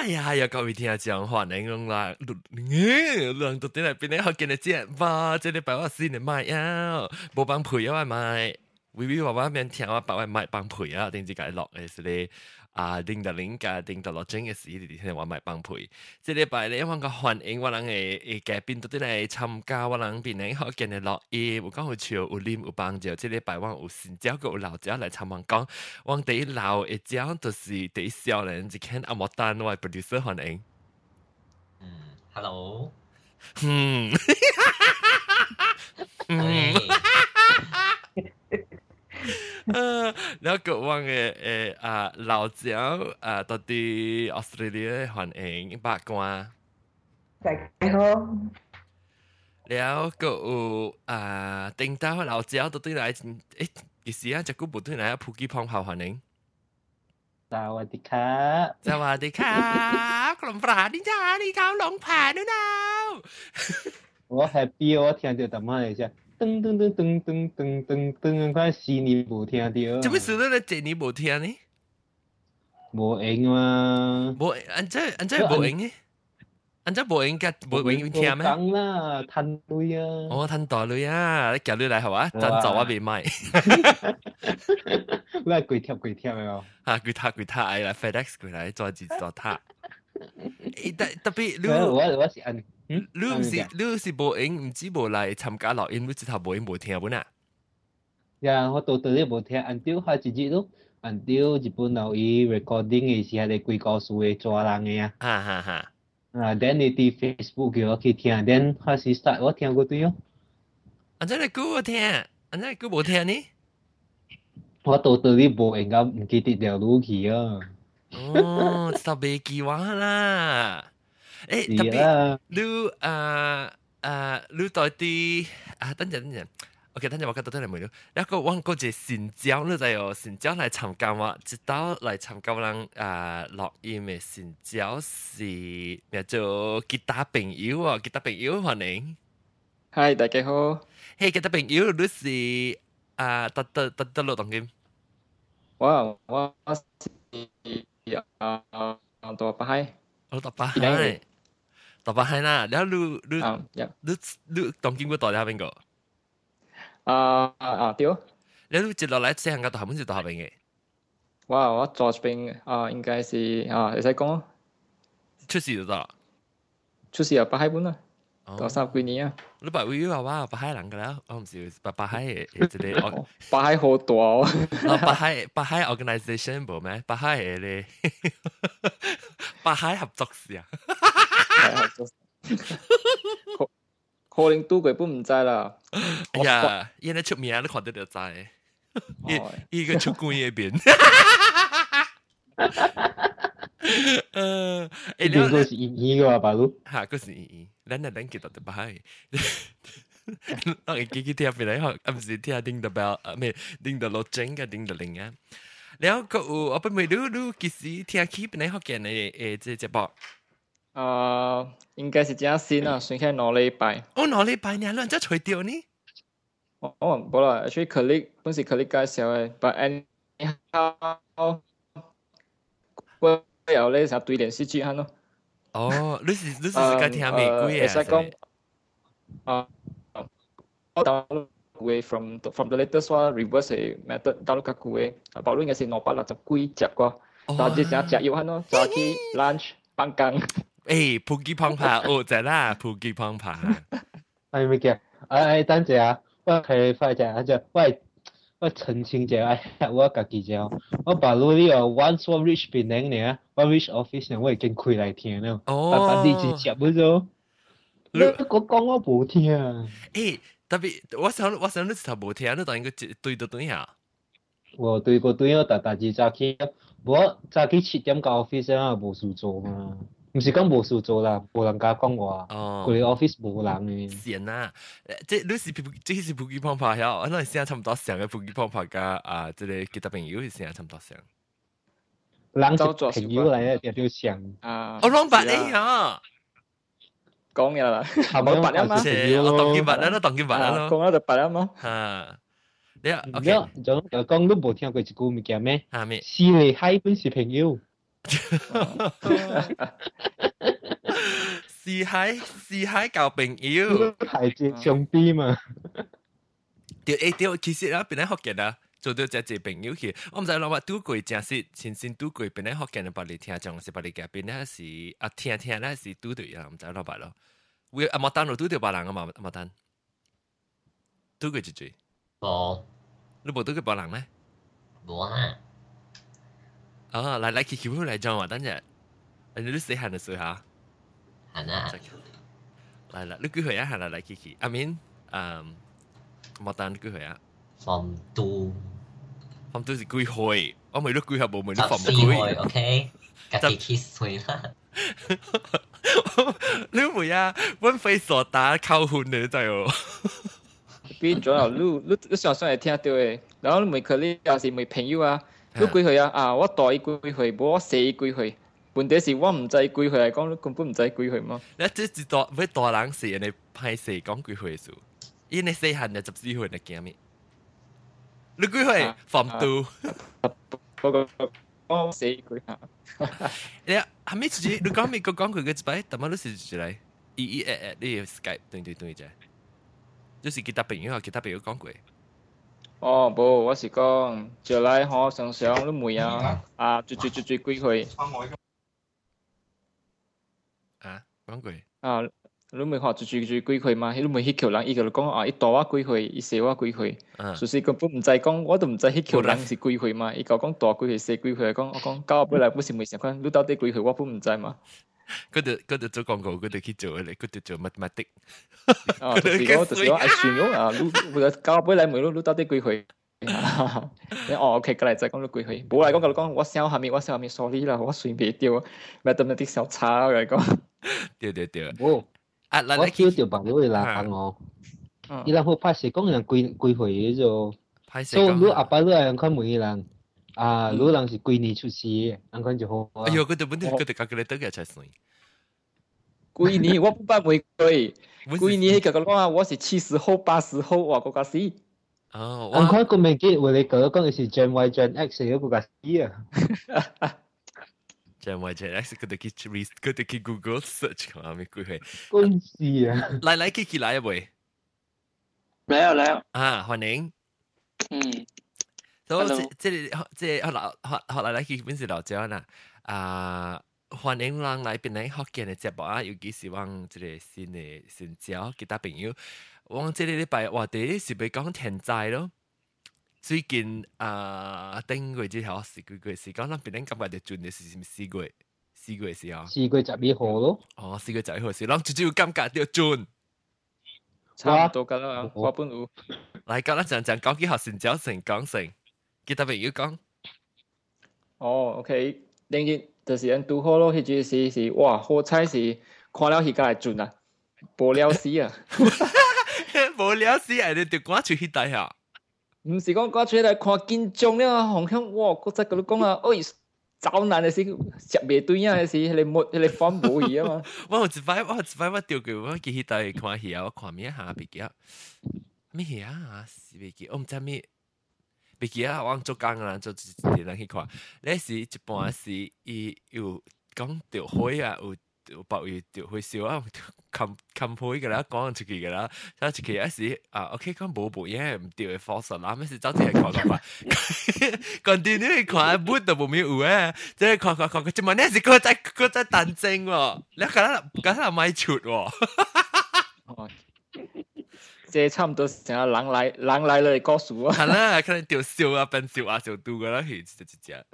哎呀，又各位听讲话，你讲啦，两度点来边你好见你只吧，这里摆我先你买呀，冇帮陪啊，卖，微微话话边听我摆我买帮陪啊，点知解落嘅是咧。啊，定特零加定特落整嘅事，你哋听我咪帮配。即礼拜咧，我个欢迎我人诶诶嘅边度啲嚟参加，我人边咧学见嘅落嘢，有讲好笑，有啉有帮助。即礼拜我有新招个有老招嚟参访讲，我第一老嘅招就是第一少年，就看阿莫丹我 producer 欢迎。嗯，hello。嗯。嗯。 呃，然後講話嘅誒啊老趙啊，到底 Australia 歡迎八卦。大家好。แล้วก็อ่าติงต้าเราเจ้าตัวที่ไหนเอ๊ะกี่สิอ่จะกูบุตรที่ภูเกี่พองเผาหันเอสวัสดีครับสวัสดีครับกลมปฝาดิจ้าดิเขาหลงผ่านด้วยนะว่าแฮปปี้ว่าเทียนเดือดแต่มาเลยใช่ 噔噔噔噔噔噔噔噔！快十年无听到。怎么十年了？十年无听呢？无用啊！无，安这安这无用呢！安这无用，甲无用，用听咩？我谈大类啊！我谈大类啊！你搞类来好啊？咱走啊被卖。哈哈哈！哈哈！哈哈！来鬼跳鬼跳的哦！啊，鬼跳鬼跳！哎呀，FedEx 过来抓鸡抓他。特特别，我我我是安。你唔是你是无影，唔知无来参加录音，你直头无影无听本啊？呀，我到到你无听，until 下一日咯，until 日本有伊 recording 嘅时候，你几个数嘅抓人嘅啊？哈哈哈！啊，then 你啲 Facebook 叫我去听，then 开始 start 我听过对哦。安怎你估我听？安怎你估无听呢？我到到你无影咁唔记得条路去啊。哦，就未记话啦。 诶特别你啊啊，你到底啊，等阵等阵，OK，等阵我觉得真系冇了。一个揾嗰只善招，你就有善招嚟参加嘛？直到嚟参加人啊录音嘅善招是叫做吉他朋友啊，吉他朋友欢迎。嗨，大家好。嘿，吉他朋友，你是啊，得得得得落当今。我我是啊啊，多巴嗨。我多巴嗨。 ต่อไปให้นะแล้วรู้รู้รู้รู้ต้องกินกูต่อแล้วเป็นก็อ่าอ่าเดียวแล้วรู้จะ落嚟即系个台本是到后边嘅。哇！我做边啊，应该是啊，你使讲出事就得。出事啊，八海本啊，多三几年啊。你白会话话八海人㗎啦，我唔是八八海嘅即系八海好大哦。八海八海 organisation 冇咩？八海嘅咧，八海合作社啊。 可能拄過，本唔知啦。哎呀，伊那出名，你看得就知。伊伊個出官嗰邊。呃，哎，你嗰是伊伊個吧？路嚇，嗰是伊伊，咱那咱記得得擺。我哋記記聽俾你，我唔是聽叮得表，唔係叮得落正嘅，叮得零啊。แล้วก็อุปมาดูดูกิสิที่อาคีเป็นในฮอกเกนในเอเจเจบอก 啊，应该是真新啊，算起两礼拜。哦，两礼拜你两只除掉呢？哦，冇啦，actually colleague 本是 colleague 介绍嘅，but anyhow，我有咧成对连续剧咯。哦，你是你是自己听美国啊？系讲啊，我 download 嘅 from from the latest one reverse method download 较贵嘅，包括应该是两百六十几只啩，但系成食药咯，早起 lunch 放工。 誒，普吉胖爬，哦，在啦，普吉胖爬。係咪嘅？誒，等陣啊，我係快隻啊，就喂，我澄清者，誒，我家己者，我把路呢哦 once 我 reach 邊領呢，我 reach office 呢，我已經開嚟聽啦。哦。但係你直接嗰種，你我講我冇聽。誒，特別我想我想你頭冇聽，你當應該對到對下。我對個對啊，但但係早起，我早起七點到 office 啊，冇事做嘛。唔是讲无事做啦，无人家讲我啊。哦，佢 office 无人嘅。闲啊，即你是即是普吉胖爬晓，我谂现在差唔多上嘅普吉胖爬加啊，即系其他朋友现在差唔多上。人是朋友嚟嘅，条条上。啊，我谂白你啊。讲嘅啦，系咪白啊嘛？我当见白啦，都当见白啦咯。讲咗就白啊嘛。吓，你啊，OK，就就讲都冇听过一句物件咩？吓咩？是嚟海本是朋友。 四海四海交朋友，係接兄弟嘛。對誒對，其实啊，邊啲學嘅啊？做到只只朋友去，我唔知諗話拄過正是亲身拄過，邊啲學嘅人把你聽講是把你嘅，邊啲是啊聽聽咧是拄對啊，唔知諗法咯。我阿莫丹路拄對別人啊嘛，阿莫丹拄過一句，冇你冇拄過別人咩？冇啊，啊，来来去去嚟讲话，等阵，你都死闲嘅时候吓。系啊，嚟啦，你几岁啊？系啦，嚟 Kiki，阿面，嗯，莫丹几岁啊？ from 2咁都是几岁？我未都几岁冇问你十放四岁几？ ，OK，家己 kiss 岁啦，你会啊？温飞傻打扣款你真系喎。变咗啊！你你你常常会听到嘅，然后你问佢你也是问朋友啊， 你几岁啊？啊，我大伊几岁，无我细伊几岁。问题是我唔知几岁嚟讲，你根本唔知几岁嘛。你即系大，俾大人时人哋派时讲几岁数，因为细汉就十四岁嚟惊咩？你几岁？放度。嗰个我细几岁啊？你系咪自己？你讲美国讲佢嘅一摆，但系都是住嚟，一一诶诶，你 Skype 对对对啫。就是其他朋友啊，其他朋友讲过。 哦，無，我是講，就來嗬，常常你妹啊，啊，最最最最幾歲啊，講過。啊？你問學最最最幾歲嘛？你問迄條人，伊就講啊，伊大我幾歲，伊細我幾歲。啊，就是根本毋知講，我都毋知迄條人是幾歲嘛。伊講講大幾歲、細幾歲，講我講交尾來不是問成款，你到底幾歲我本唔知嘛。嗰度嗰度做广告，嗰度去做咧，嗰度做 mathematic。啊，就是讲就是讲爱算用啊，你你交尾来问你你到底几岁？你哦，OK，过来再讲你几岁。无来讲，甲你讲我小下面，我小下面 sorry 啦，我算袂掉，mathematic 小差嚟讲。对对对。冇，啊，嚟我嚟去叫条朋友嚟人我，嗯伊人好拍摄讲人几几岁嘅啫。拍摄所以你阿讲。爸你人看问伊人， 啊，鲁人是几年出事，安款就好。哎哟，佮对本地佮对搞己来倒个才算。几年我不办玫瑰，几年佮佮讲啊，我是七十后、八十后，我国家死。哦，安款佮袂记，我哋佮讲的是 Gen Y、Gen X 个国家死啊。Gen Y、Gen X 佮啲去 re，佮去 Google search 看阿咪几岁。恭喜啊！来来，Kiki 来一位。来啊来啊！啊，欢迎。嗯。所以 Hello 即即即學老學學嚟嚟去邊是老椒啦。啊，欢迎人來邊嚟學見嘅節目啊，尤其是往即個新嘅新交其他朋友。往即個禮拜話題是咪講天災咯？最近啊，頂個之後四個月是講咱邊嚟感觉就轉嘅是四個月，四個月時候。四月十二號咯。哦，四個仔好事，咱最主要感觉到轉。差唔多㗎啦，我本有。嚟講啦，講講講幾學成交成講成，其他朋友講。哦，OK，另日就是人拄好咯，迄陣是是哇，好彩是看了迄個來準啊，無了死啊！無聊死，人哋就赶出去大下。毋是讲赶出來看緊張了，方向哇，我再甲你讲啊，哎，走难的是食袂對啊，是迄個木迄個反無去啊 嘛。我有一擺，我有一擺我掉過，我記起大看戲啊，我看咩下別記啊，咩戲啊？是別記，我毋知咩。毕竟啊，往做工啊，做一点人去看。那时一般是伊有讲着火啊，有有包有着火烧啊，砍砍破伊个啦，讲出去个啦，他出去啊时啊，OK，讲无无烟，唔着会发烧啦，咩事早起来看看吧。关键你会看，不得不没有诶，即系看看看，即嘛那时个在个在等证哦，你可能可能买出哦。这差不多想要狼来狼来了告诉我。好了，可能丢手啊，笨手啊，笑多个了，去直接直接。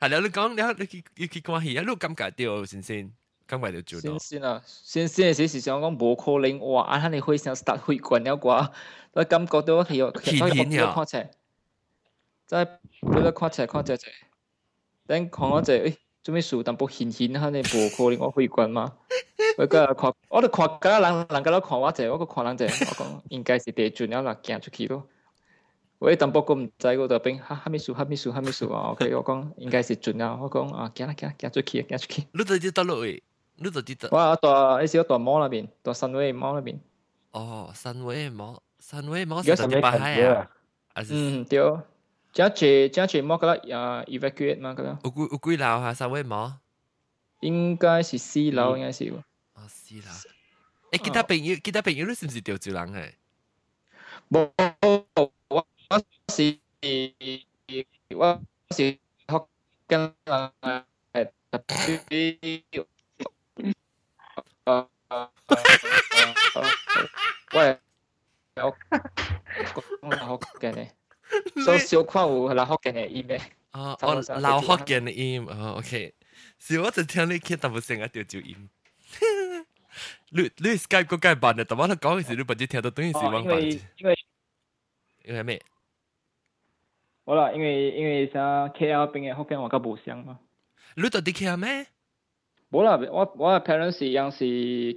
好了，你讲，你你去去看戏，一路感觉掉，星星，赶快就做到。星啊，星星，其实想讲无可能哇，啊，那你非常 start 了挂，我感觉到系要去睇下看车，再看车看车者，等看我这。嗯做咩事淡薄顯顯下你無可能 我會慣嘛？我個看，我都看嗰人人家都看我者，我個看人者，我讲应该是地轉了啦，行出去咯。我淡薄個唔知嗰度邊，哈哈咪數哈咪數哈咪數啊，OK，我讲应该是准了，我讲啊，行啦行啦行出去行出去。你就知道落去，你就知道。我大那時候大貓那邊，大三位貓那邊。哦，三位毛，三位毛有是在巴海啊，嗯，對。只只只只么个啦？啊，evacuate 嘛个啦，有几有几楼啊？三位冇？应该是四楼，应该是喎。哦，是啦。诶，其他朋友，其他朋友你是唔是潮州人诶？冇，我是我是学紧啊诶特别诶喂，我讲系学紧嘅， 所以小看有系学紧嘅意味。哦，我老福建嘅音，哦，OK。是我就听你倾，但冇成日潮州音。你你 Skype 个解办啊？但我哋讲嘅时，你不知听到等于是往办。因为因为因为咩？好啦，因为因为啥 KL 边嘅福建话较无相嘛。你到底 KL 咩？ 冇啦，我我嘅 parents 一样是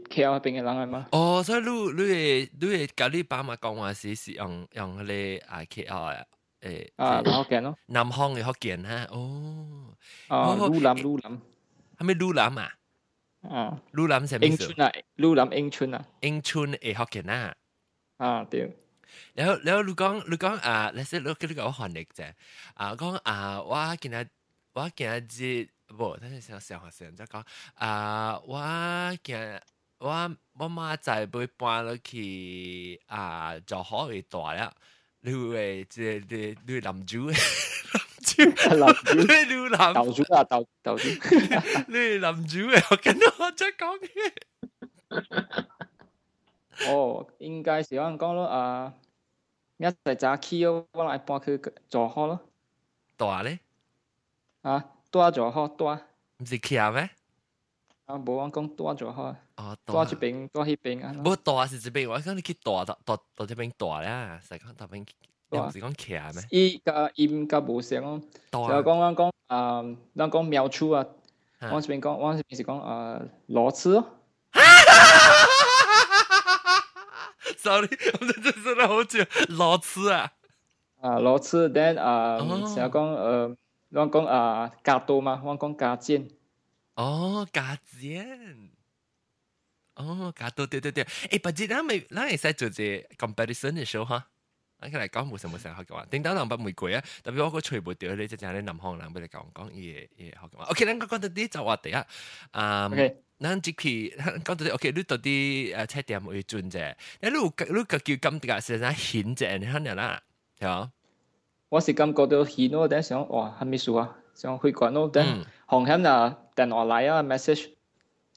KL 边嘅人嚟嘛。哦，所以你你嘅你嘅教你爸妈讲话时是用用嗰啲啊 KL 啊。诶啊，福建咯，南方嘅福建哈，哦，啊，鲁南鲁南，系咪鲁南啊？啊，鲁南系咩英村啊，鲁南英村啊，英村嘅福建啊，啊对，然后然后你讲你讲啊，你识你叫你讲韩历啫，啊讲啊，我今日我今日 节唔，等阵先上学先，就讲啊，我今日我我妈仔要搬落去啊，就可以大啦。你会即系你你南珠，南珠，你你南豆珠啊豆豆珠，你南珠嘅，我见到我再讲嘅。哦，应该是我讲咯啊，一系早起咯，我来搬去做好咯。大咧？啊， 大就好，大，毋是强咩？啊，无安讲大就好啊。哦，大这边，大迄边啊。不大是这边，我讲你去大，大，大这边大啦。是讲大边，又是讲强咩？伊加音甲无声哦。就讲讲讲啊，讲苗粗啊。我这边讲，我这边是讲啊，老粗哦。哈！Sorry，我这这说的好久老粗啊。啊，老粗，但啊，想讲呃。我讲啊加多嘛，我讲加煎。哦，加煎。哦，加多对对对，诶，不知咱咪咱会使做只 comparison 嘅 show 哈。咱嚟讲冇什么成学嘅话，顶到两百玫瑰啊，特别我个吹唔掉你，即系你南方人俾你讲讲嘢嘢学嘅话。OK，咱讲到啲就话第一，啊。 OK。咱即期讲到啲，OK，你到啲诶车店会转啫。你你你个叫感觉是啥显啫？你睇下啦，系嘛？ 我是感觉到显咯，等想哇，系咪数啊？想去管咯，等红险啊，电话来啊 message，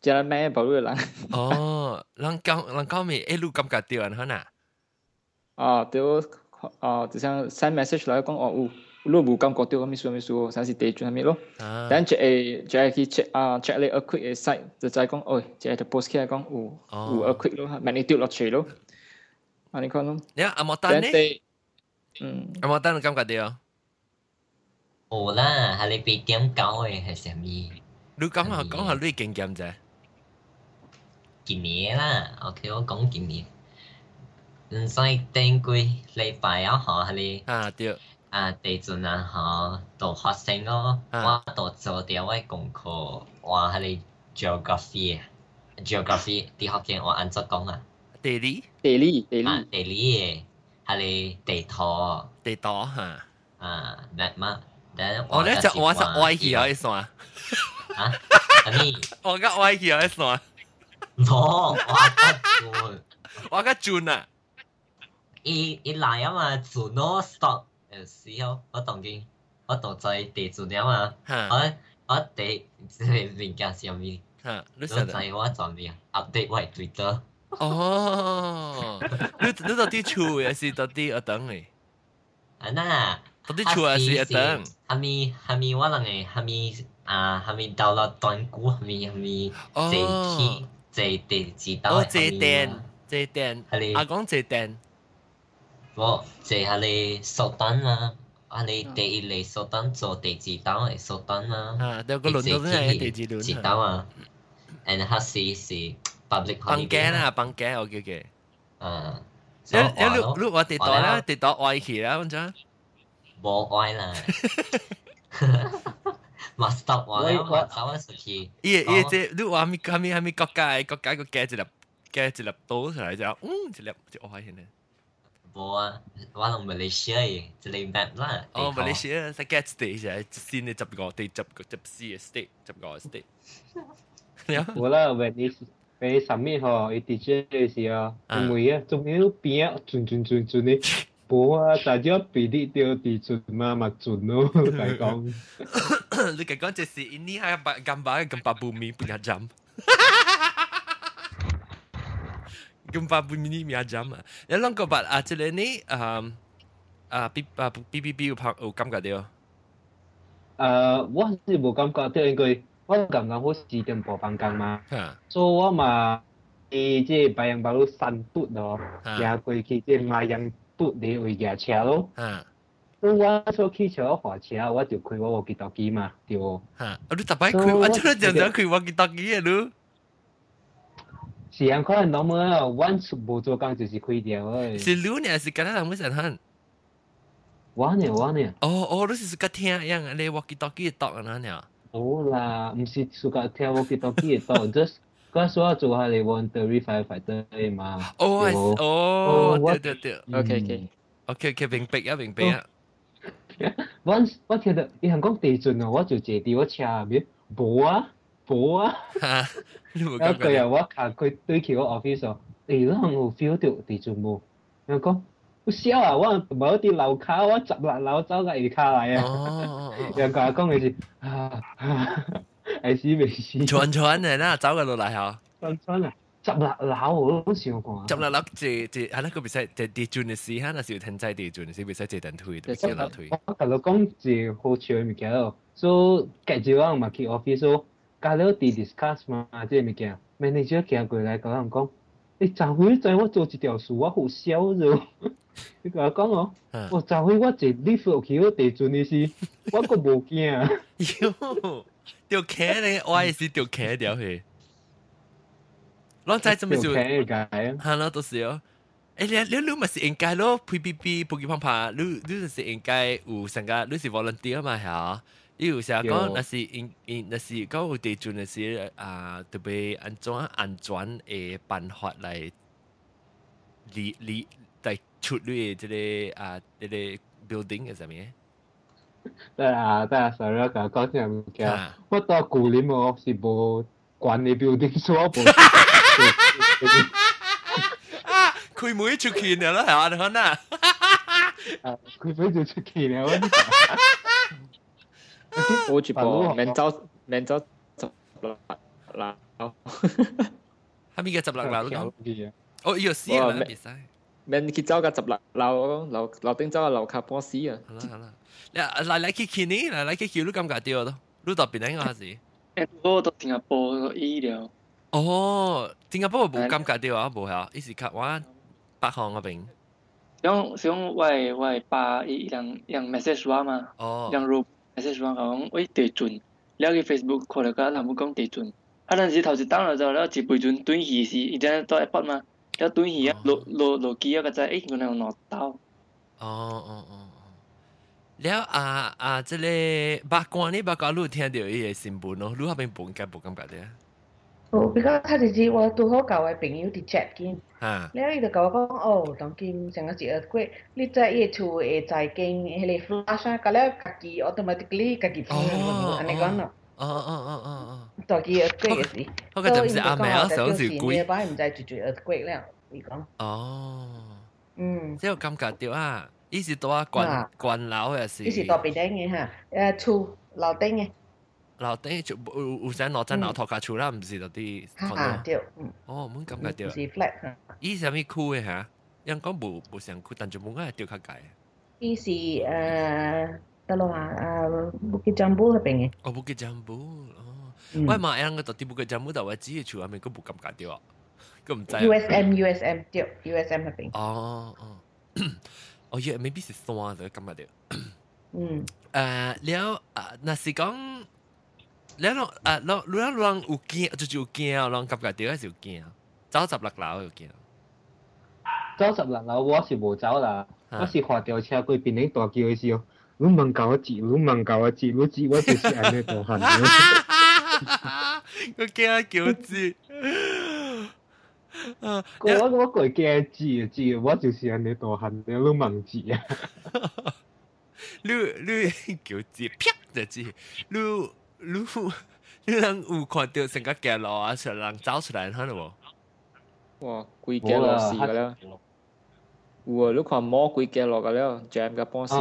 即系咩保护人？哦，人讲人讲咩？诶，你感觉到人可能？啊，对，啊，就像 send message 来讲哦，有。lu bu kam ko tu kami suami su san si te chu hami lo dan che e che ki che a che le a quick e site 就就系讲，哦，即系 post 起嚟讲，有有 a quick 咯，magnitude 落去咯，啊你讲咯，你阿莫丹呢？ 嗯，阿莫丹你感觉到？有啦，系你被点搞嘅系啥物？你讲下讲下你经验啫。今年啦，OK，我讲今年，唔使顶几礼拜啊，嗬，系你啊对。啊，地阵啊，嗬，读学生咯，我读做啲我功课，我系你 geography，geography 啲学嘅我按怎讲啊？地理，地理，地理，地理嘅 係你地图，地图哈，啊，map 嘛，但我咧就我係歪去啊一算，啊，阿咪，我個歪去啊一算，冇，我個轉，我個轉啊，伊伊來啊嘛，轉咯 stop。誒時候，我當見我當在地做了嘛，我我地即係物件上面，你知我做咩？update 我 Twitter。哦，你你到底厝還是到底學堂诶？啊那，到底厝還是學堂？係咪哈咪我人誒？係咪啊？哈咪到了斷估？係咪哈咪坐起坐地知道？哦，坐電，坐電，阿讲坐電。我坐下你蘇丹啊，啊你第一嚟蘇丹做地址檔嘅蘇丹啊，啊，有個輪到真係地址輪。知道啊，and 佢是是public holiday。帮嘅啦，帮嘅我叫嘅。啊，你你你你话地档啦，地档歪去啦，咁样。冇歪啦。嘛 stop 我啦，我走咗出去。伊伊即你话咪系咪系咪国家国家个夹一粒夹一粒刀出来就，嗯，一粒就歪去呢。 冇啊，我同马来西亚嘅一个 map 啦。哦，马来西亚在 get state 就系先你十个地十个十四个 state 十个 state。冇啦，when is when is submit 嗬，你 DJ 嘅时候，唔会啊，仲要边啊，转转转转你。冇啊，大家比例掉地准嘛，咪准咯，嚟讲。你讲讲就是ini hay gambar gempa bumi punya jam. gempa bumi punya jam 啊！你谂过把啊，即系你啊啊 B 啊 B B B 有拍有感觉到？诶，我是冇感觉到，因为 我刚刚好四点播放工嘛，所以我嘛，诶即系白羊马路山堵咯，行过去即系马羊。嘟你会驾车咯。啊。咁我所汽车火车，我就开我walkie talkie 嘛，对。吓！我都特别开，我真系常常开 walkie talkie 嘅咯。是啊，可能 normal once 冇做工就是开掉诶。是你呢？是今日人冇成行。我呢？我呢？哦哦，你是个听样，你 walkie talkie 读啊呢？冇 啦，唔是 suka 听 walkie talkie 读，just 嗰时我做下嚟 voluntary firefighter 嘛。哦，哦，对对对，OK OK OK OK，明白啊明白啊。我我听到你系讲地震啊，我就坐喺我车入面，冇啊冇啊。一个人我行佢对住我 office 哦，诶，你系有 feel 到地震冇？佢讲。 我笑啊！我某啲楼卡，我十六楼走个下卡嚟啊！人家讲嘅是啊，系死未死？传传嘅啦，走个落嚟吓。传传啊！十六楼我都试过。十六楼即即系啦，个比赛即地转嘅时间，那时天灾地转嘅时比赛即等推，特别楼推。我同你讲系好笑嘅物件咯，所以继续我嘛去 office，加了啲 discuss 嘛，即系物件，manager 行过来讲讲。你昨回在我做一条事，我好笑咗。 你甲我讲哦、我昨昏我坐 lift 得到地震的，我个无惊。哟，就开咧，我也是就开掉去。咱在这么久，哈喽，都是哟。哎，你你你嘛是应该咯，P P P，不给碰碰，你你是应该有参个，你是 volunteer 嘛，吓。伊有时讲，若是应应若是搞我地主，若是啊，特别安怎安全诶办法来理理出嚟这个啊，这个 building 嘅上面。得啊得啊，sorry 我讲讲先唔嘅，我到古林我是无管理 building 所无。啊，开门出去了啦，系嘛？你看呐。啊，开门就出去了。我住播免走免走十六楼，系咪嘅十六楼咁？哦，要死啊！别使， 明天走个十六楼，楼楼顶走个楼卡波斯啊！好啦好啦，你来来去去呢？来来去去，你感觉对咯？你特别个还是？哦，我到新加坡医疗。哦，新加坡无感觉对啊，无吓，伊是较我八方那边。想想外外把一两两 message 我嘛？哦，两如 message 我讲，喂地准，了去 Facebook 看了个，他们讲地准。啊，但是头一当了之后，了一背准转移是一定要到？了断鱼啊落落落机啊个仔，诶原来有攞刀。哦哦哦。了啊啊！即个八卦呢八卦，你听到伊个新闻咯，你嗰边报应该冇感觉的。哦，比较他就是我拄好交嘅朋友伫 chat 紧，啊，了伊就甲我讲，哦，当今成个一个过，你在伊厝会在经迄个 flash 啊，甲了家己 automatically 家己放安尼讲咯。 哦哦哦哦哦，大机个过嘅时，嗰个就唔是阿妹啊，想是鬼，摆唔知住住个过了，伊讲。哦，嗯，即系感觉到啊，伊是多啊关关楼嘅事。伊是大边顶嘅吓，诶厝楼顶嘅。楼顶就有有阵落阵楼头家厝啦，唔是嗰啲。啊，对，嗯。哦，冇感觉到。是 flat 吓。伊是咩区嘅吓？因讲无无上区，但就冇解调较解。伊是诶，得咯啊，诶 ，Bukit Jambu 嗰边嘅。哦，Bukit Jambu，哦，我嘛样个到啲 Bukit Jambu 就话只系厝下面，佢冇感觉到，佢唔知。 USM USM 对，USM 嗰边。哦哦，哦，yeah maybe 是山就感觉到。嗯。诶，了啊，那是讲。你咯啊，咯你咯人有惊，就是有惊，人感觉到系有惊，走十六楼有惊。走十六楼我是冇走啦，我是滑掉车过边顶大叫嘅时候， 你问教我字，你问教我字，你字我就是安尼大汉。我惊叫字。 我我过惊字字，我就是安尼大汉，你都问字啊！你你叫字啪就字，你你你人有看到成个镜路啊，成人走出来睇咯喎！哇，几镜路事㗎啦！有啊，你看摸几镜路㗎啦，jam 嘅波士。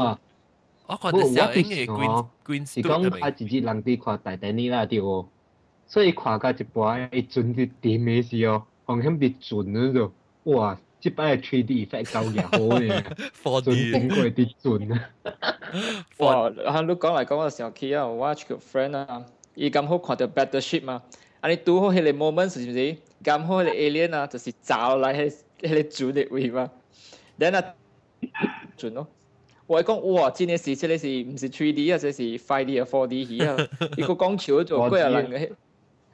我看到小英嘅 green green 是講他自己人哋看大大呢啦對喎，所以看到一半一陣就點嘅事哦。放喺啲準嗰度，哇！即擺係 3D effect 夠嘢好嘅，準整過啲準啊！哇！喺你講嚟講嘅時候，佢啊，watch 個 friend 啊，伊咁好看到 battleship 嘛，啊你拄好迄個 moment 是唔是？咁好迄個 alien 啊，就是找來迄迄個 準嘅位嘛，then 啊準咯。我講哇，真係是真係是唔是 three D 啊，即係 5D 啊 4D 戲啊，一個講笑做幾啊人嘅。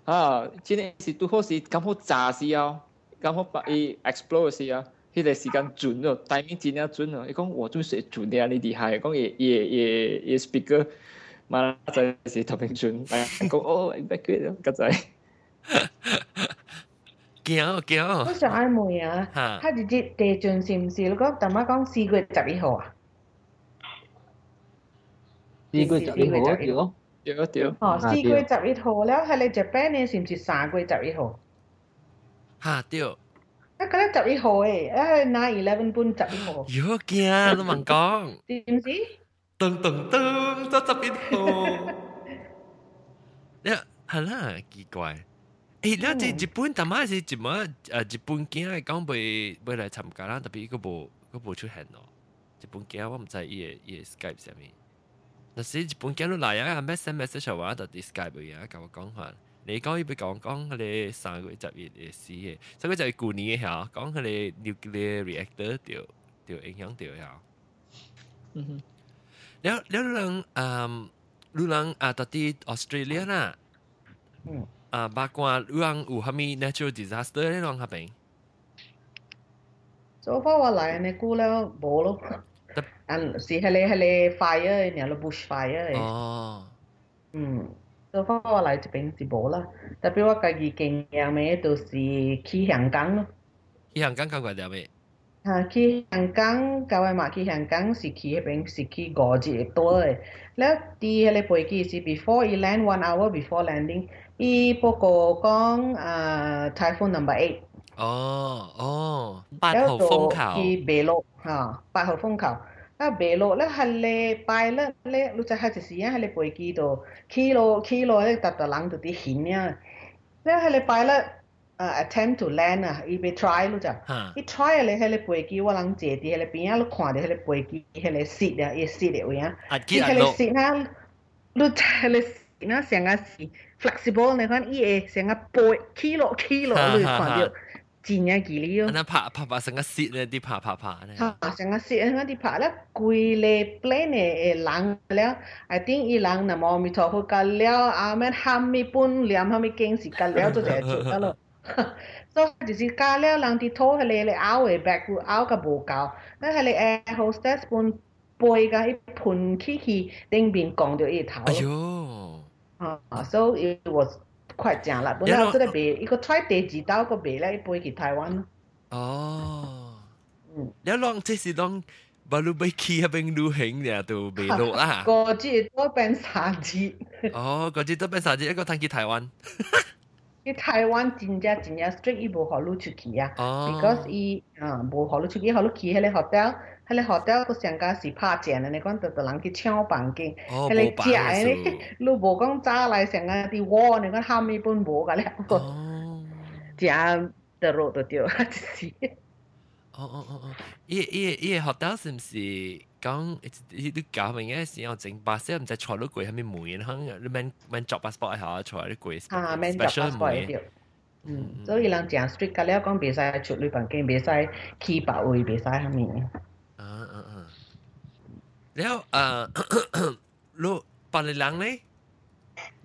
啊，真係是拄好是咁好炸死啊，咁好把伊 explore 死啊，迄個時間準咯，timing 真係準咯。伊講我做咩準啲啊？你厲害，講嘢嘢嘢嘢 speaker，嘛就是特別準，係講 哦，very good 咯，咁就驚驚。我想愛問啊，他直接地震是唔是？你講大媽講四月十一號啊？四月十一号啊？对对。哦，四月十一号了，系你 Japan 呢？是唔是三月十一号？吓对。啊，嗰啲十一号诶，啊，nine eleven 半十一号。哟惊，都问讲。是唔是？噔噔噔，就十一号。你系啦，奇怪。诶，了这日本他妈是怎么诶日本囝系讲袂袂来参加啦，特别个无个无出现咯。日本囝我唔知伊个伊个 Skype 上面。 那时日本见到来啊，message message 话就 Skype 嘅，甲我讲话，你讲要俾讲讲佢哋三个十月嘅事嘅，所以就系旧年嘅吓，讲佢哋 nuclear reactor 就就影响到吓。嗯哼，แล้วแล้วเรื่องอ่าเรื่องอ่าตอนที่ออสเตรเลียน่ะอ่าบากว่าเรื่อง有哈咪 natural disaster 呢เรื่อง系咪？so far 我嚟呢估แล้ว冇咯。อันสิทะเลทะเลไ the... and fire in bush fire eh. oh mm so for like to the Before you land one hour before landing i poko typhoon number 8哦哦，八號風球。去白鷺嚇，八號風球。啊白鷺咧係咧拜咧咧，你就係就時間喺你背機度，起落起落咧特特冷到啲險啊！咧係你拜咧。Uh, attempt to land 啊，伊要 try 咯咋，伊 try 咧，迄个飞机我人坐伫迄个边啊，你看着迄个飞机，迄个 seat 啊，伊 seat 的位啊，伊迄个 seat 啊，你迄个 seat 啊，成个是 flexible 你看伊会成个背起落起落，你看着。真嘅记哩哦。那拍拍拍成个蚀咧，啲拍拍拍咧。吓，成个蚀，成个啲拍咧，贵咧 plane 嘅人了，I think 伊人那么咪托好个了，阿咩喊咪半两喊咪经时个了，就就做得咯。所以就是加了人啲拖系你你拗嘅 back 拗个无够，那系你 air hostess 半背个一盘起去顶边讲到一头。哎呦！啊，so it was 快正啦，本来即系卖，伊个 try 地址刀个卖咧，飞去台湾。哦，嗯，你讲即是讲，巴鲁贝基嗰边流行嘅都未落啦。个字都变三字。哦，个字都变三字，一个摊去台湾。去台湾真正真正 straight 伊无好路出去啊，because 伊啊无好路出去，好路去迄个 hotel。 迄个 hotel 个上加是拍正的，你讲就就人去抢房间，迄个食的咧，你无讲早来上加啲锅，你讲后面本无个咧，食得肉都掉，就是。哦哦哦哦，伊伊伊个 hotel 是毋是讲你搞明嘅时候整巴士，唔使坐到贵，系咪梅啊？你免免作 passport 下坐啲贵啊，免作 passport 掉。嗯，所以人讲 strict 个了，讲袂使出你房间，袂使去别位，袂使 อแล้วเออลูกปันหลังเลย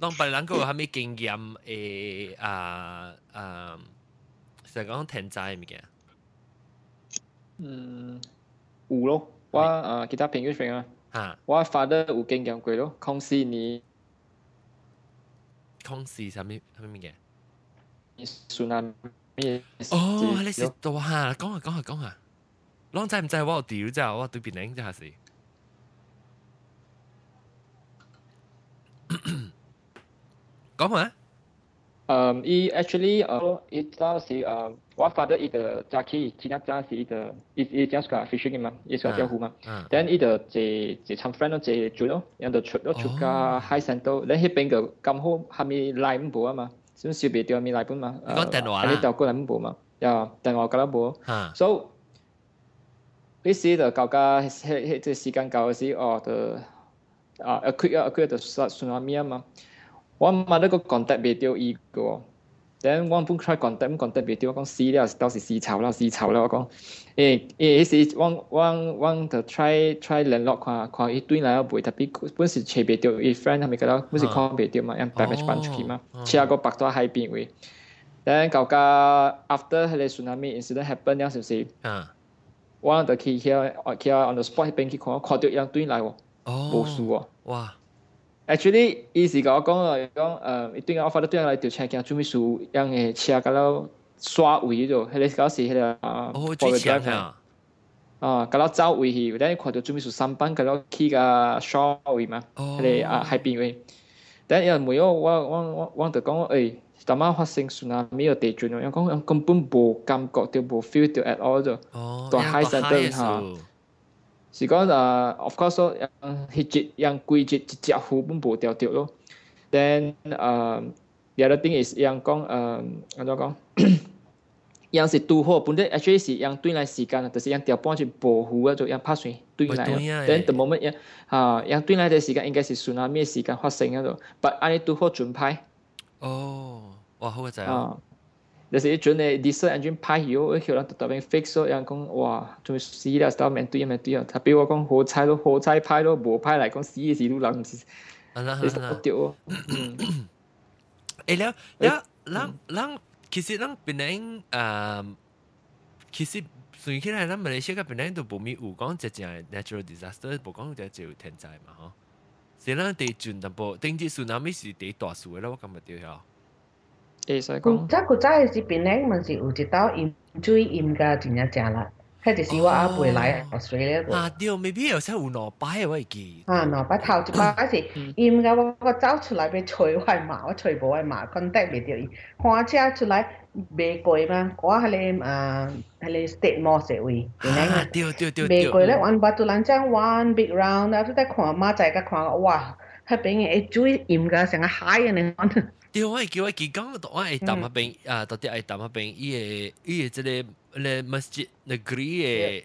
ต้องปันหลังก็ทำให้ก่งยำเออเออ่าแสดงว่าแทนใจมั้ยแกอืมอูโลว่าเอ่อกีตาร์เพลงก็เพงอะฮะว่า father อูก่งยำกวยโลคงซีนี้คงซีสามีทำไมมั้ยแกสุนามิโอ้อะไรสิตัวฮะก้องอะก้องอะก้องอะ long time 唔使 what do you know 下嗯 e actually what father is the 其他家是 either is fishing 嘛 is then either friend or the junior and the true true guys and then he bingo come home have so 呢時就搞個迄迄即時間搞嘅時，哦，就啊一開一開就算算下咩啊嘛。我嘛那個 contact 袂到伊個，then 我本 try contact contact 袂到，我講死了，到時死臭了，死臭了，我講，誒誒，迄時我我我就 try try 聯絡看看伊對來袂，特別本時找袂到，伊 friend 係咪覺得本時看袂到嘛，因 damage 搬出去嘛，車個白到海邊位，then 搞個 after 迄個 tsunami incident happen 了，是不是？我著去遐，去啊，on the spot 那边去看，看一样来哦，无输哦，哇！Actually，伊是甲我讲啊，讲呃，一对啊，我发到对来就车间准备输样诶车，甲了刷位就，迄个搞迄个啊，哦，最强啊！啊，甲了走位去，等下看到准备输三班，甲了去个刷位嘛，迄个啊海边位，等下没有，我我我我得讲诶。當晚發生蘇拿米個地震咯，因講根本無感覺到無 feel 到 at all 咗，大海山對嚇。是講誒，of course 咯，迄節樣規節一隻湖本無掉掉咯。then 誒，the other thing is 樣講誒，安怎講？樣是拄好，本來 actually 是樣對來時間，就是半去保護啊，就樣拍水對來。then the moment 樣嚇樣對來嘅時間應該是順啊咩時間發生啊度，but 安尼拄好準派。哦，哇，好个仔啊！就是一阵嘞，diesel engine，fix 咗，人讲哇，仲死啦，到面对面对啊！他比我讲火柴咯，火柴拍咯，无拍来讲死嘅时都人唔是，你是不掉？诶，了，了，人，人，其实人本来，嗯，其实算起来，咱马来西亚本来都不咪有讲直接 natural disaster，不讲直接天灾嘛，吼。是咱地震淡薄，頂次 tsunami 是地大數嘅啦，我感覺對嚇。會使講。即古早嘅時邊咧，咪是有一道鹽水鹽噶，真正正啦。迄就是我阿輩來 Australia 度。啊，對，maybe 有時有兩擺我會記。啊，兩擺頭一擺是鹽噶，我我走出来要吹我嘛，我吹無我嘛，contact 袂到伊。看車出來 Begoy bang state mall 社会，对 one battu one big round. At that kwang ma chai ka. high 嘅咧个即个咧 masjid 那 green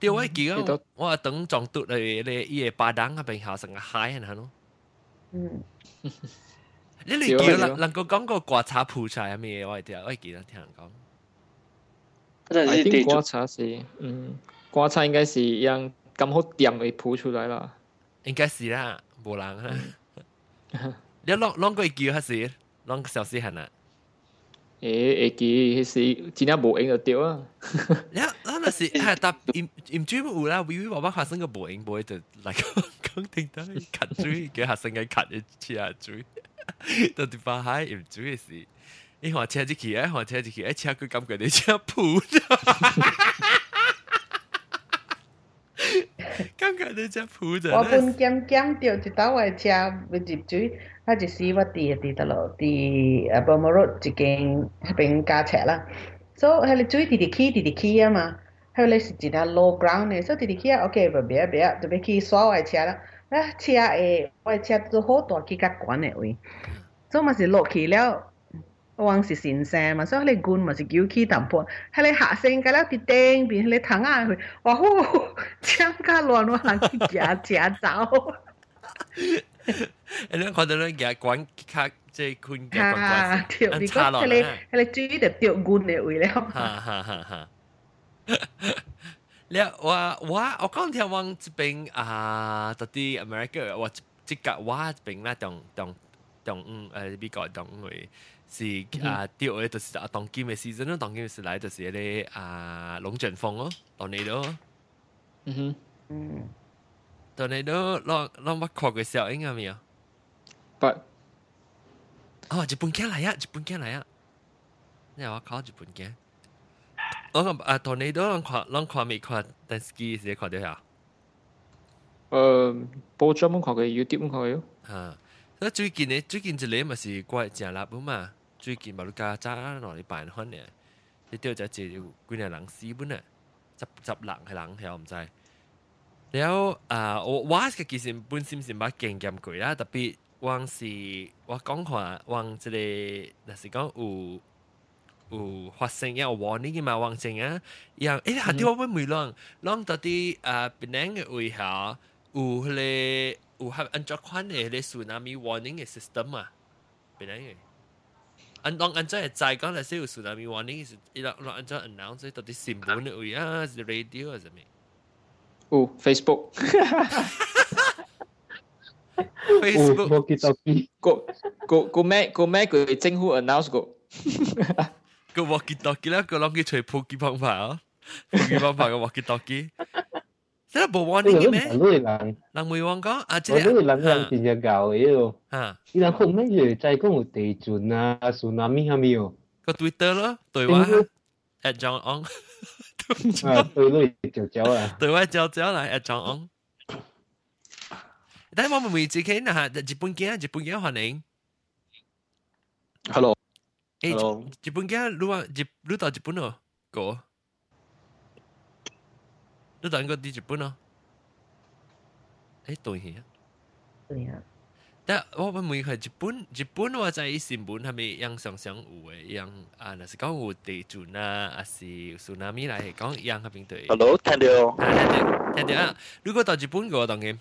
对，我记讲，我等撞到嚟咧，伊个巴当啊边下成个海系咯。嗯。你你叫人能够讲个刮擦铺出嚟咩？我系听，我系记得听人讲。I think 刮擦是，嗯。瓜菜应该是让咁好掂会铺出来啦。应该是啦，冇人啊。你啷啷个叫还是啷个小时限 诶、诶，会记迄是真正无闲就对啊。那那那是哎，但因因追不有啦，微微宝宝发生个无闲，无会得来个肯定的卡追，给学生个卡一次啊追。到底把海因追的是，伊换车子去，哎换车子去，哎车佮感觉你车铺。感觉你只铺就。我本减减掉一道嘅车要入水，啊一时我伫伫倒落伫啊 Burma Road 一间迄边加车啦，所以迄个水直直起直直起啊嘛，迄个是一条 low ground 嘅，所以直直起啊，OK 唔别别啊，就要去刷我嘅车啦，啊车诶我嘅车都好大去较悬嘅位，所以嘛是落去了。 往是先生嘛，所以你官嘛是叫起淡薄，迄你下身甲了伫顶边，迄你躺下去，哇呼，枪甲乱乱人去夹夹走。诶，你看到你夹管卡即系坤夹管管，跳你讲迄你迄你注意就掉官嘅位了。哈哈哈！哈。你我我我讲听往这边啊，到底 America 我即个我这边啦，当当当诶美国当为。 是啊，第二就是啊，当今嘅 season 咯，当今嘅时来就是咧啊龙卷风咯，当你咯。嗯哼，嗯。 tornado 让让我看过小影啊未有？不，哦，日本镜嚟啊，日本镜嚟啊！你话我考日本镜，我讲啊，tornado 让看让看未看，但 ski 时看到下。诶，报章冇看过，YouTube 冇看过。吓，所以最近呢，最近一个咪是怪正立啊嘛， 最近马路加揸落嚟办翻嘅，你掉就借几廿人死本啊，十十人系人系我唔知。แล้วอ่าว่าก็其实本身是冇经验过啦，特别往是我讲话往这个，若是讲有有发生有 warning 嘅嘛，往正啊，样诶下啲我会唔啷啷到啲啊边个嘅位下有迄个有系按照款嘅迄个 tsunami warning 嘅 system 啊，边个嘅？按当按照系在讲嚟，是有 tsunami warning，是伊啷啷按照 announce 到啲新闻嘅位啊，是 radio 啊，什么？哦 an long an cai cai kang la seu tsunami warning is ila long an cai announce to the symbol ne ui ah the radio as me oh facebook. Facebook. Walkie talkie go go go mai go mai go chính hu announce go go walkie talkie la go long ki choi poki pang pa poki pang pa go walkie talkie Sila bawa ni ni meh? Lalu hilang. Lang mui wang ko? Ah, jadi. Lalu hilang lang tinya gao iyo. Ha. Hilang kong meh ye cai kong u tei chun na tsunami ha mio. Ko Twitter lo, toi wa at John Ong. à, tôi lui chào cháu à. Tôi qua chào cháu lại at John Ong. Đây mà mình chỉ khi nào Nhật Bản kia, Nhật Bản. Hello. Hello. Nhật Bản kia, lúc lúc đó Nhật 你到个啲日本咯？诶对嘅。对啊，但我问问佢日本日本我在新闻系咪样常常有嘅样啊？若是讲有地震啊，还是 tsunami 嚟系讲样嗰边对。 Hello，听到？啊听到听到啊！如果到日本嘅当然，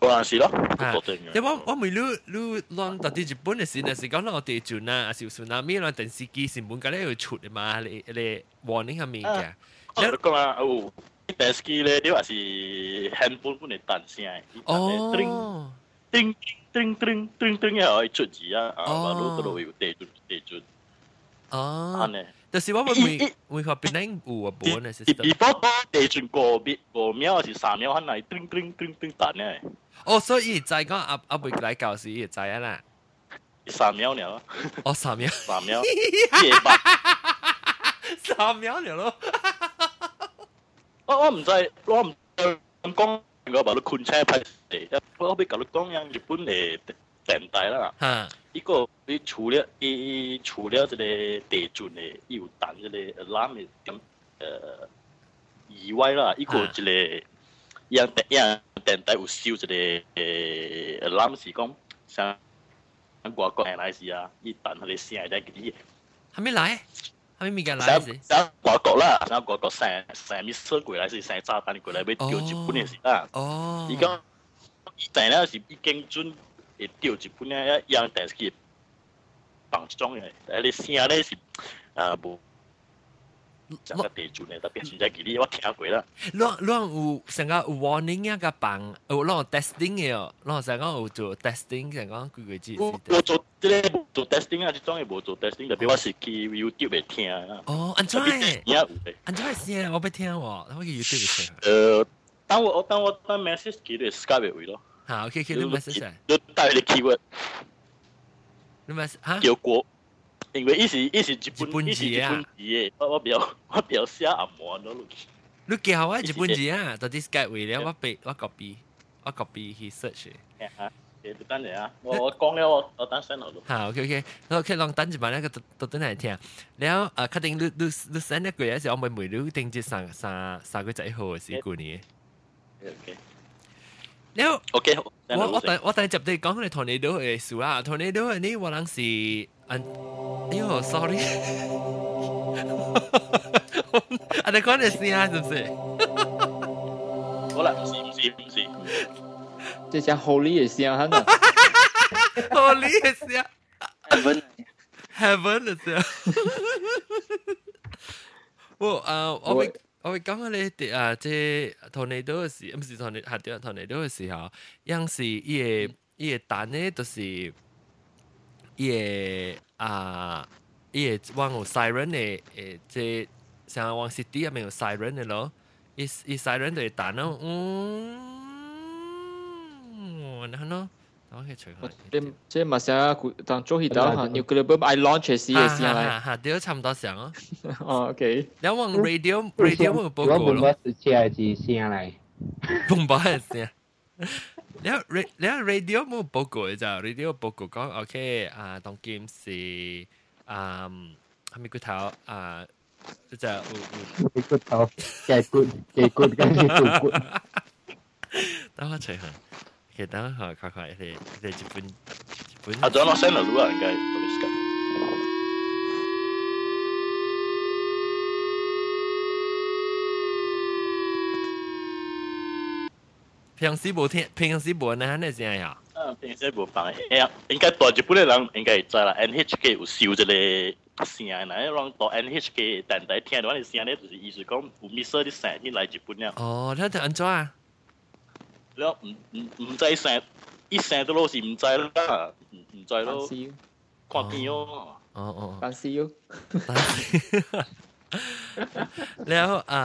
嗰阵时咯，啊确定嘅。因为我我未你你当到啲日本嘅时，若是讲到地震啊，还是 tsunami 啦，电视机新闻嗰啲会出嘅嘛，你你 warning 系咪嘅？我讲啦，哦， 电视机咧，你话是 handphone 本嚟弹声，哦，叮叮叮叮叮又可以出字啊，啊，哦马路嗰度有地震地震，哦安，尼。就是我会会会学边啲有啊本嘅 system。 before 地震过秒过秒还是三秒，可能叮叮叮叮弹咧，哦，所以就系讲阿阿会嚟教时就系啦。三秒了，哦，三秒，三秒，夜白。三秒了咯。 我我唔知我唔知咁讲我把你困车牌我俾佢同讲咗日本嚟电带啦嗯一个你除了你除了呢个地主呢有弹呢个蓝咁诶以外啦。一个一个样样有收一个诶蓝时工像韩国国来时啊一旦佢哋先系呢啲还没来阿咪咪个来是？啥国国啦？啥国国生生咪出过来是生炸弹过来，要丢一半的是啦。哦。伊讲，生了是已经准会丢一半的，要养电视机，放装的，而且声咧是啊无。整个地震咧，特别现在佢啲我听过啦。啷啷有成个有 warning 一个棒，有啷 testing 嘅哦，啷成个有做 testing，成个几个字我我做即系冇做 testing 啊，即种嘢冇做 testing，特别我是去 YouTube 嚟听啊。哦，安怎特别嘅？而家有嘅。安怎嘅声？我要听喎，我去 YouTube 听。诶，当我我当我当 message 佢哋 Skype 嘅位咯。吓，OK，OK，你 message 啊？你带佢哋 keyword 你 message 吓？叫国， 因为伊是伊是日日本本伊是日字啊本字嘅，我我比较我比较写暗网咯。你叫我日本字啊？到底 Skype 为了我俾我 copy，我 copy 去 search 嘅。啊，诶，等阵啊，我我讲了我我等 send 落咯。好，OK，OK，我 OK，ลองตั้งจิบานะก็ตัวตัวไหนเทียแล้วเอ่อคัดติงลูลูลูเซนเนี่ยกูอยากจะเอาไปมือลูติงจิสามสามสาม个仔号嘅事故นี้ OK แล้ว OK，我我第我第一集你讲你 tornado 嘅事啦，tornado 呢我谂是 อัน哎呦，sorry，啊你講你先啊，是不是？好啦，唔是唔是唔是，即係 Holy 嘅聲嚇啊！我你嘅事啊 Heaven，heaven 嘅事啊。我啊，我會我會講下你啲啊，即係 tornado 嘅時，唔是 tornado，係對 tornado 嘅時候，有時伊嘅伊嘅蛋咧，就是伊嘅啊，伊嘅往有 siren 嘅诶，即系像往 city 入面有 siren 嘅咯，伊伊 siren 就系蛋咯，嗯， 我嗱咯，我去除开。即即嘛成当做起到吓，new album I launch 嘅时嘅时嚟。吓吓，都差唔多上哦。哦，OK。你往 radio radio 冇报告咯。我是车字声嚟。bomba 嘅声。你你 radio 冇报告嘅咋？radio 报告讲 OK 啊，当剑是啊，系咪个头啊？就你个头几骨几骨跟住骨骨。等我除下，其实等我下快快你你日本日本。啊，仲有我 send 路啊，应该都 平时无听，平时无呢，你知呀？啊，平时无放，诶，应该大日本嘅人应该知啦。NHK 有收一个声，嗱，让到 NHK 电台听到啲声咧，就是意思讲有 miss 啲声音来日本了。哦，你睇安怎啊？你唔唔唔知声，一声都老是唔知啦，唔唔知咯。看片哦。哦哦。但是哟。แล้วอ่า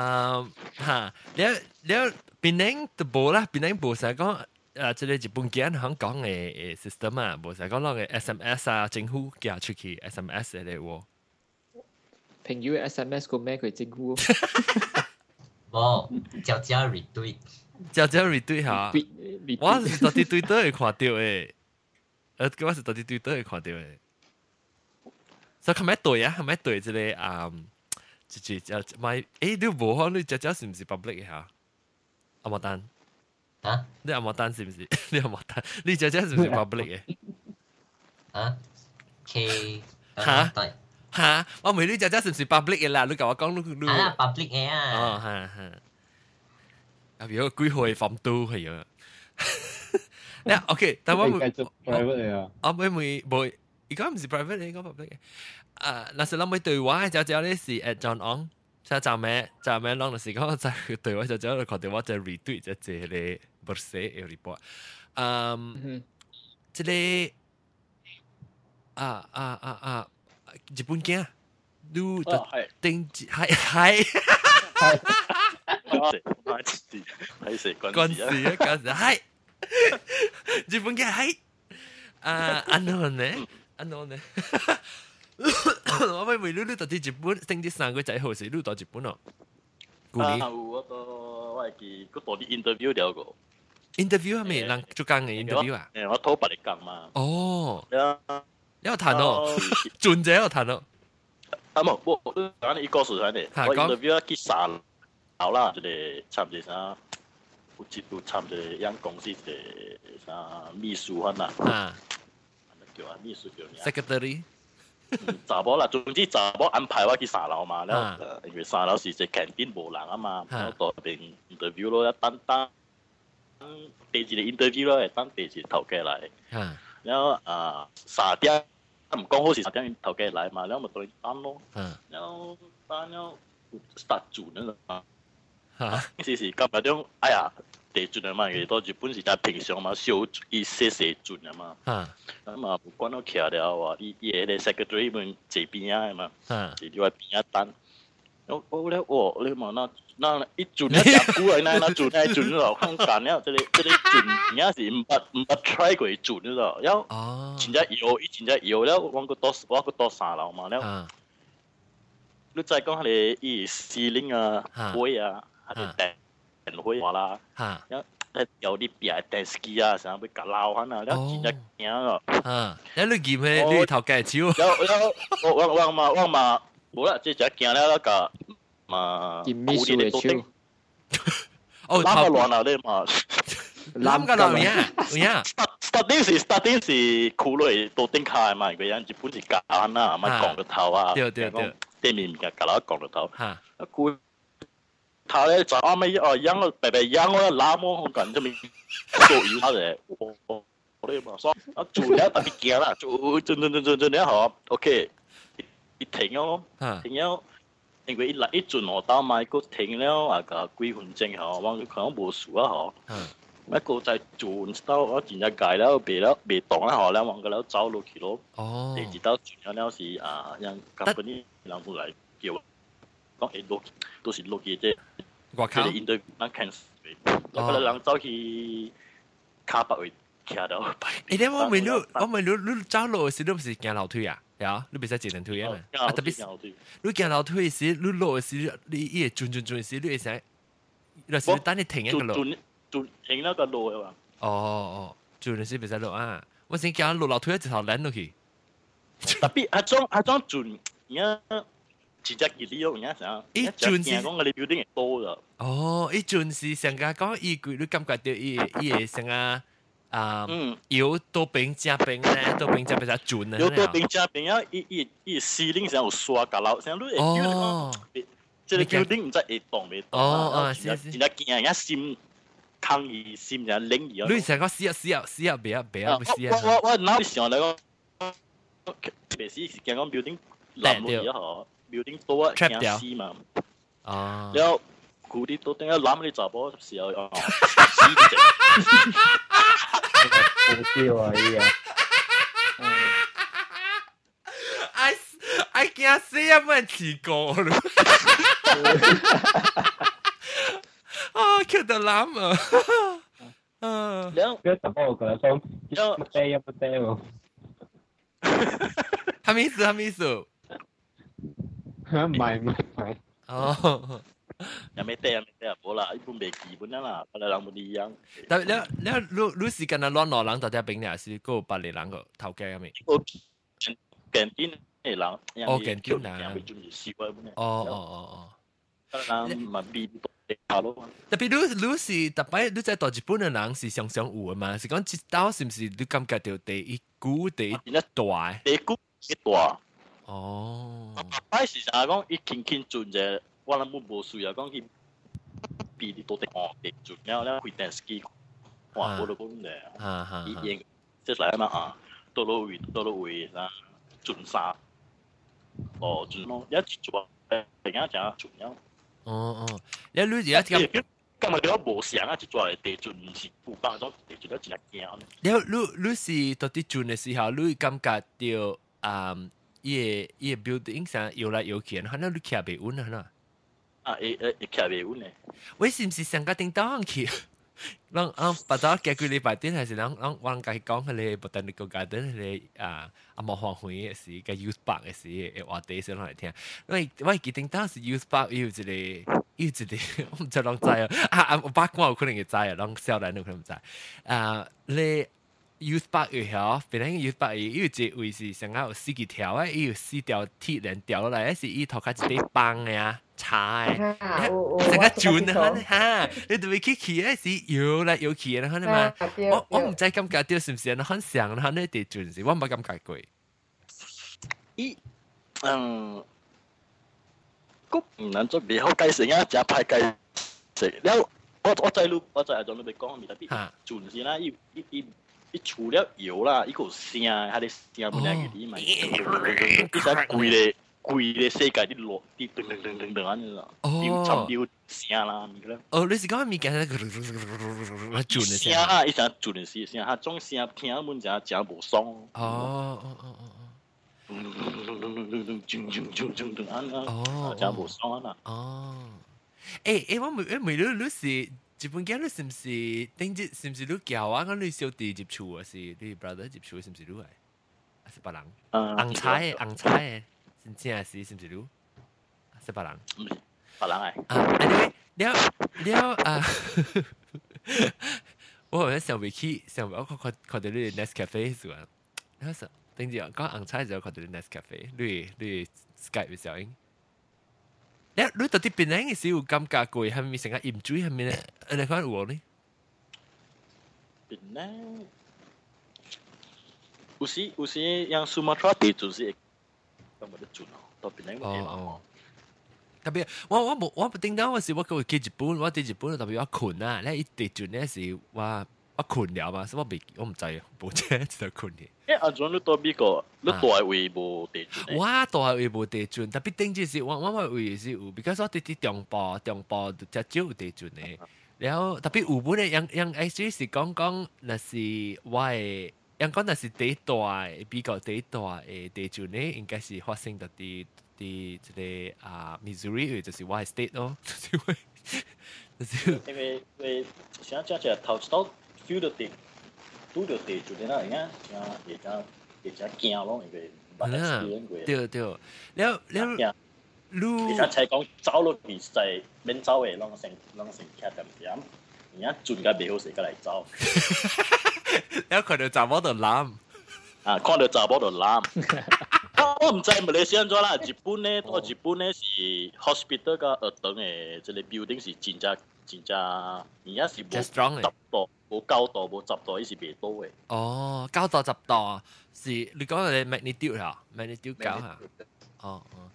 ฮะแล้วแล้ว Penang tu bola Penang bola có à, chỉ là Japan gian Hong Kong cái system à, bola có lo cái SMS à, chính phủ giao 出去 SMS để wo. 朋友 SMS có cái gì để chính phủ? 個咩佢政府？冇，就只 retweet，就只 retweet 下。我是到底 Twitter 會看到誒，誒我是到底 Twitter 會看到誒。所以佢咪對啊，佢咪對即個啊，即即就咪誒你無可能你只只是唔是 public 嘅嚇？阿莫丹，啊？你阿莫丹是唔是？你阿莫丹，你只只是唔是 public 嘅？啊？K 吓吓，我问你只只是唔是 public 嘅啦？你同我讲你你啊 public 嘅啊？哦，系系。啊，如果几号放都系啊。咧，OK，但我唔 private 嚟啊。我唔会冇，而家唔是 private 嚟，而家 public 嘅。啊，那时谂起对话就只有啲是 at John On， 現在め時暫の浪的時間，就對我就只喺度確定我就 retweet 只這類 verse 嘅 report。嗯，這類啊啊啊啊，日本鏡，你就定係係係，關事關事關事關事係，日本鏡係啊，あのねあのね。我咪未攞到啲日本，定啲三个仔好时攞到日本咯。啊，我都我系记，嗰度啲 interview 了个。 interview 系咪人做工嘅 interview 啊？诶，我偷白你讲嘛。哦。有有谈咯，转者有谈咯。啊冇，我我讲你一个数上嚟，我 interview 结散好啦，就系差唔多啥，有一有差唔多样公司嘅啥秘书可能。啊。叫啊，秘书叫咩？secretary。 查某啦，总之查某安排我去三樓嘛，然後因為三樓是只 canteen 無人啊嘛，然後到邊 interview 咯，一等等第二個 interview 咯，等第二頭家來，然後啊三點，唔講好是三點頭家來嘛，然後咪到你等咯，然後等了 start 做那個嘛，是是今日種，哎呀。地準啊嘛，其實到日本時就平常嘛，少伊些些準啊嘛。咁啊，不管我徛了話，伊伊個 secretary 們這邊啊嘛，是另外邊啊單。我我咧，我你嘛那那一準咧，假估啊，那那準係準咯，看幹了，這裡這裡準，人是唔捌唔捌 try 過準咯，然後真正有，伊真正有了，我個多我個多三樓嘛了。你再講下你伊司令啊、會啊，还是訂。人会话啦，有有啲别电视机啊，成日俾夹闹翻啊，你真系惊咯。啊，你你见咩？你头计超？有有，我我我嘛我嘛，冇啦，即系惊咧嗰个嘛，见秘书嘅超。哦，揽个乱啊你嘛，揽个乱呀，呀。starting 是 starting 是苦类到顶卡嘛，个人日本是夹啦，咪讲个头啊，对对对，对面嘅夹啦讲个头，啊苦。 他咧就啱尾哦，养个白白养我拉么好紧啫咪，做要他嘅，我我我哋嘛，所以啊做咧特别惊啦，做做做做做咧嗬，OK，一停咗，停咗，因为一嚟一转我打埋个停了啊个几分钟嗬，我可能冇数啊嗬，一个再转到我前一届了，别了别动啦嗬，两万个了走落去咯，第二道转咗了是啊，让根本啲人冇嚟叫。 讲系落都是落嘅啫。我靠！你应对那 cancel，有个人走去卡巴位 徛到排。诶，你我问你，我问你，你走路时你唔是行楼梯啊？系啊，你唔使自行推啊嘛。啊，特别你行楼梯时，你落时你伊会转转转时，你会使，有时等你停一个路。转转停那个路嘅嘛。哦哦，转时唔使落啊！我先行落楼梯一条land落去。特别啊种啊种转，而家。 直接佢利用而家想，一转是讲我哋 building 系多咗。哦，一转是成个讲伊佢，你感觉到伊伊系成个啊，有多边加边咧，多边加边就转啊。有多边加边啊，伊伊伊司令上有刷架楼，上你会叫讲，即系 building 唔知会动未动。哦哦，是是。而家见人家闪抗议闪就领而。你成个试下试下试下，别啊别啊，试下。我我我嗱时候嚟讲，特别是见讲 building 冧落咗嗬。 Building 多啊，驚死嘛。啊。然後佢啲都點解攬你查波時候啊？死嘅。好笑啊！依家。I I 驚死啊！冇人試過咯。啊，Q 到攬啊！啊。然後 跟什麼我可能說，要不對要不對哦。係咩意思？係咩意思？唔系唔系唔系。哦。又未得，又未得，冇啦，一般未基本啦，我哋人冇啲样。但你你你你是跟阿乱罗人大家边呢？是嗰百里人个头家入面。我近边嘅人。哦，近边人。哦哦哦哦。人咪变多下咯。特别你你是特别你在大日本嘅人是常常有嘅嘛？是讲一刀是唔是你感觉到第一股第一大？第一股一大。 哦。摆时成日讲一倾倾转啫，我谂冇冇需要讲佢比你多啲哦，地转，然后咧会 dance ski，哇，冇到咁嘅，啊哈，已经即系嚟啊嘛啊，到到会到到会啊转沙，哦转咯，一做诶而家就转咗。哦哦，你你而家咁。今日你无想啊，就做地转唔是古巴种地转咗真系惊。你你你是到底转嘅时候，你感觉到啊？ 伊个伊个 building 上有来有去，他那里徛袂稳啊呢。啊，伊伊伊徛袂稳嘞。为是上个叮倒上去？让让把早解决礼拜天还是让让我人家讲个嘞，不等你个家等嘞啊啊莫黄昏也是个 use bar 也是诶话题先来听，因为我记得当时 use bar 有一个有一个 我唔知啷知啊啊我八卦有可能会知啊，啷小人有可能唔知啊嘞。Youth park 有遐，本來 youth park 有一位是上下有四幾條啊，伊有四條鐵鏈掉落來，是伊頭殼一塊棒嘅啊，叉嘅，成個轉啊哈，你特別去去咧是搖來搖去嘅，可能嘛，我我唔知感覺到是唔是很像，可能啲轉是，我唔感覺過。伊嗯，個唔能做別好計成啊，就派計成，然後我我再錄我再喺度你講咪特別轉先啦，伊伊伊。伊除了油啦，伊个声，佢哋声本来嘅啲嘛，其实贵咧贵咧世界啲落啲噔噔噔噔噔安尼啦，要插要声啦，咪咧。哦，你是讲咪讲嗰个转嘅声啊？伊成转嘅声，声，佢种声听本就真无爽。哦哦哦哦哦。哦，真无爽啊！哦，诶诶，我未诶未了，你是。 日本嘅你是不是頂日是不是你教啊？講你小弟接觸啊？是你 brother 接觸是不是你係？還是別人？紅菜嘅紅菜嘅，真正是是不是你？是別人？別人係。啊，anyway，了了啊！我好像想未起，想我看看看到你 Nest Cafe 是嘛？然後是頂日講紅菜就看到你 Nest Cafe，你你 Skype 效應。你你到底边样嘅时有感觉过系咪成个盐水系咪咧？你讲有呢？边样？有时有时像苏马特地就是咁冇得做咯，到边样冇哦。特别我我冇我顶到嗰时我佢去日本，我喺日本特别我困啊，咧一地转咧时我。我困了嘛，所以我未我唔知啊，冇车就困嘅。 誒，阿總你到邊個？你大位无地轉？我大位无地准，特別頂住是我我我位是有，because 我中部中部就少有地准嘅。然後特別有本嘅，樣樣 H 是講講，那是我嘅，樣講那是第大比較第大嘅地轉咧，應該是發生到啲啲即個啊 Missouri，就是我嘅 state 咯，就 因為因為想講就頭到。feel 到點，拄着地就咧啦，而家而家而家惊咯，因为捌 experience 过。对对，了了，你而家才讲走落去势免走诶，拢成拢成徛点点，而家转甲袂好势，甲来走。了看到查某就揽，啊，看到查某就揽。我唔知马来西亚怎啦，日本咧，到日本咧是 hospital 甲学堂诶，即个 building 是真正真正，而家是冇十度， 冇九度，冇十度，伊是袂多嘅。哦，九度十度是你講嘅 magnitude 啊，magnitude 九嚇。哦哦。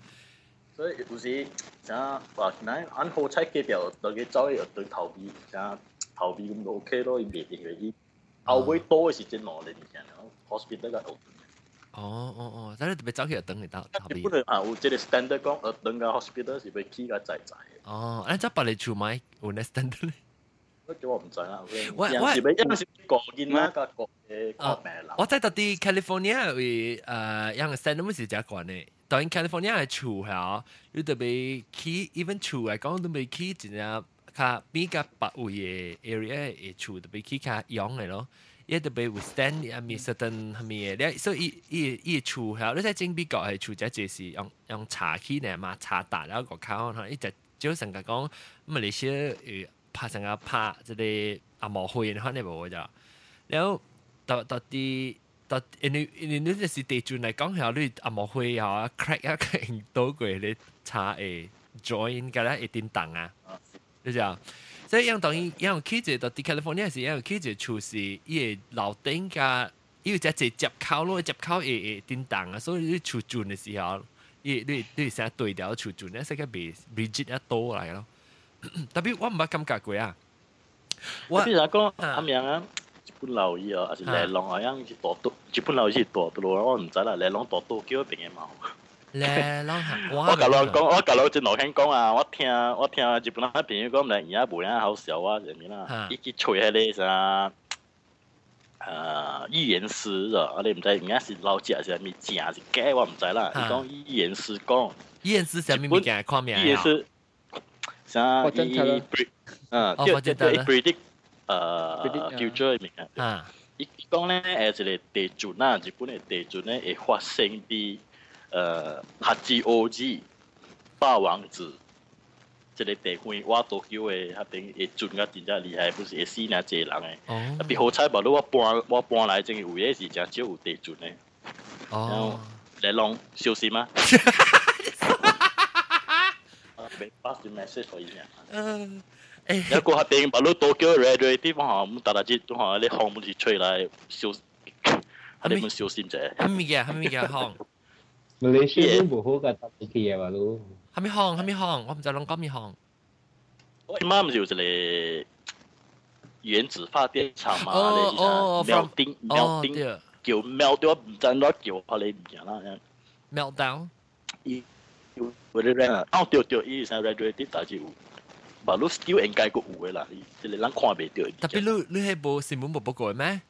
所以有時像話嗱，按好彩嘅條，大家走去學堂頭尾，像頭尾咁就 OK 咯，伊袂定嘅伊後尾多嘅是真攞嚟嘅，hospital 甲學堂。哦哦哦，但係特別走去等嚟得後邊。本來啊，我即個 standard 講，學等個 hospital 是要起個仔仔。哦，誒，即係把你做買有呢 standard 咧？我唔使啦。喂喂，因是，名。我睇到啲 California 诶，因为 Santa 是只呢。当然 California 系潮系哦，特别 key，even 潮系讲都未 key，只只卡比较白位嘅 area 系潮，特别 key 卡样嘅咯。也特别 withstand 啊，咪 certain 系咩？你所以一一潮系，你睇整比较系潮，只就是用用茶 key 嚟嘛，茶达一个卡，一只就成个讲咁啊你。拍成個拍即係阿毛灰可能冇咗，然后到到啲到你你你就是地主嚟講下，你阿毛灰嚇 crack 一個到過你茶誒 join 嘅啦，一定當啊，你就。所以樣當然樣起住到啲 California 時，樣起住厝是伊個樓頂加，伊有只只接口咯，接口會會叮當啊，所以你厝轉嘅時候，你你你成日對調厝轉咧，使個未 rigid 一多嚟咯。特別我毋捌感覺過啊。我譬如講阿明啊，日本樓伊哦，還是嚟龍啊，樣是大多，日本樓是大多咯，我唔知啦，嚟龍大多叫邊個冇。咧，啷我甲人講，我甲人真老聽講啊！我聽我聽日本人朋友講，嚟而家無人好笑啊，什麼啦？伊去吹迄個啥，呃，語言師啊，我哋唔知而家是老食是咪正是假，我唔知啦。伊講語言師講，語言師啥物物件看名啊？語言師啥？伊嗯，叫叫 predict，呃，future 名啊。伊講咧，誒，一個地震啊，日本嘅地震咧會發生啲。呃，黑之 O.G. 霸王子，即個地方我都叫誒，迄邊會準甲真正厲害，不是會死那濟人誒。哦。特別好彩，無你我搬我搬來真有嘢是真少有地準誒。哦。嚟龍小心啊！俾 pass the message 可以咩？嗯。诶。一个迄边无你多叫 radio 地方吓，唔大家知，都吓你风唔是吹来小，喺你们小心者。系咪嘅？系咪嘅风？马来西亚都冇好嘅特别嘅嘢话咯。系咪行？系咪行？我唔知谂讲咩行。我妈咪就系嚟原子发电厂嘛，你睇秒丁秒丁叫 melt 掉，唔知攞叫我你唔知啦。meltdown。 伊有啲人啊，哦对对，伊系 radioactive，但系有，马路 still 应该个有嘅啦，即系人看唔到。特别你你系报新闻冇报告咩？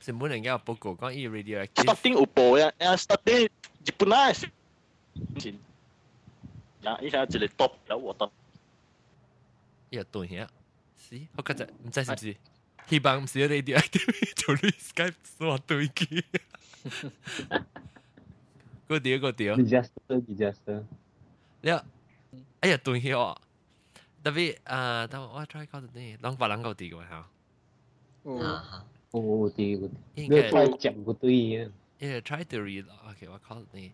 新闻人家有报告讲伊 radioactive。starting 有报呀，啊 starting。日本那是，呀，依家一个 top 有我得，一对呀，是，我觉得唔知是唔是，希望唔是 radioactive 做你 Skype 所对机，个屌个屌，disaster disaster， 你哎呀对呀，特别啊，等我 try 搞到啲，啷把啷个啲嘅吓，哦，哦啲，你快讲个对嘅。yeah try to read okay 我 call 你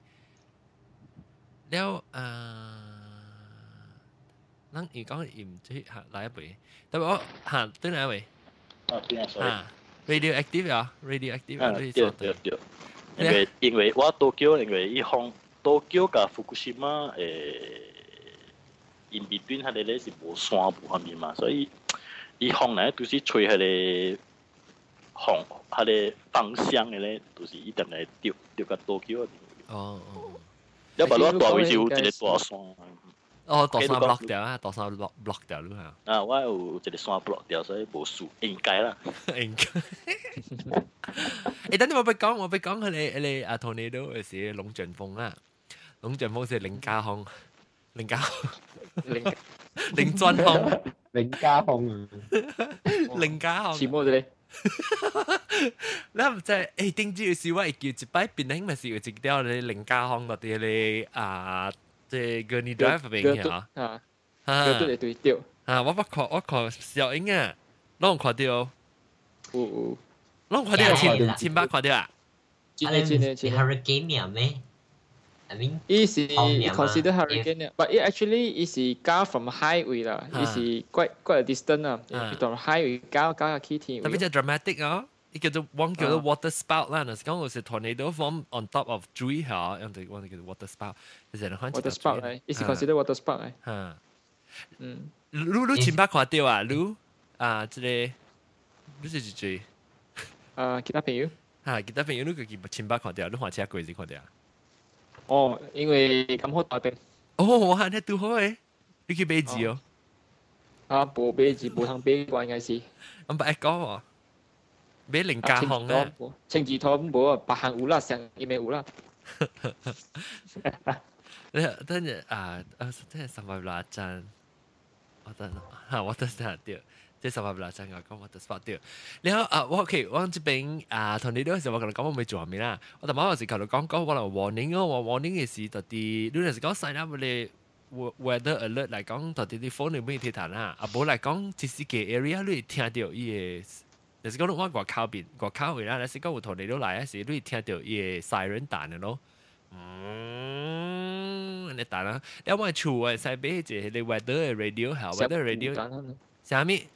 แล้วเอ่อนั่งอีกก็อิ่มที่หาหลายปีแต่ว่าหาตัวไหนเว้ย啊，对啊，所以 radioactive 啊，radioactive 啊，对对对，因为因为我东京因为伊方 东京甲福岛诶，in between 迄个咧是无山无啥物嘛，所以伊方咧都是吹迄个。方佢哋方向嘅咧，都是一定系掉掉个多桥嗰边。哦哦，因为攞大位就一个大山。哦，大山 block 掉啊，大山 block block 掉咯吓。啊，我有一个山 block 掉，所以冇树应该啦。应该。诶，等你我俾讲，我俾讲佢哋你啊，tornado 嘅时龙卷风啊， 龙卷风是林家风，林家林林转风，林家风啊，林家风。似乜啫？ 那唔即系诶顶住是我叫一摆变形咪是有一条你零加项嗰啲你啊，即系个你 drive 边嘅啊，啊，对对对对，啊，我不看我看小英啊，拢看到，有有，拢看到千千百看到啊，真系真系真系 hurricane 咩 I mean, it's considered hurricane, if, but it actually is gone from highway, uh, it's quite, quite a distance. Uh, uh, from highway, it's gone, it's gone. It's a dramatic, uh, it gets one uh, water spout. Uh, it's gone, it's a tornado from on top of Jui Ha, uh, and they want to get a water spout. Is it a hunch? Water spout, right? It's uh, considered water spout, right? Uh, Lu Lu Chimba Kwa Teo, uh, Lu, uh, today, this is cinta kuartel. Chia 哦，因为咁好大病。哦，哇，你拄好诶，你去买字哦。啊，无买字，无通买啩，应该是。咁不爱讲喎，买零加项啊。青字拖冇啊，白行有啦，成伊咪有啦。你等阵啊，啊，真系三百六张，我等吓，我等下掉。 即系十八啦，真系讲我得 spot 掉。然后啊，我 OK，我这边啊，同你嗰时我同你讲我未做下面啦。我头晚有时求你讲讲，我嚟 warning 咯，我 warning 嘅事，到底你有时讲 sign up 你 weather alert 嚟讲，到底啲 phone 你咩铁弹啦？啊，冇嚟讲，即使嘅 area 你听到伊嘅，有时讲我外口边外口位啦，有时讲我同你都嚟嗰时，你听到伊嘅 siren 弹嘅咯。嗯，你弹啦，因为厝诶使俾一个你 weather radio 好，weather radio 啥咪？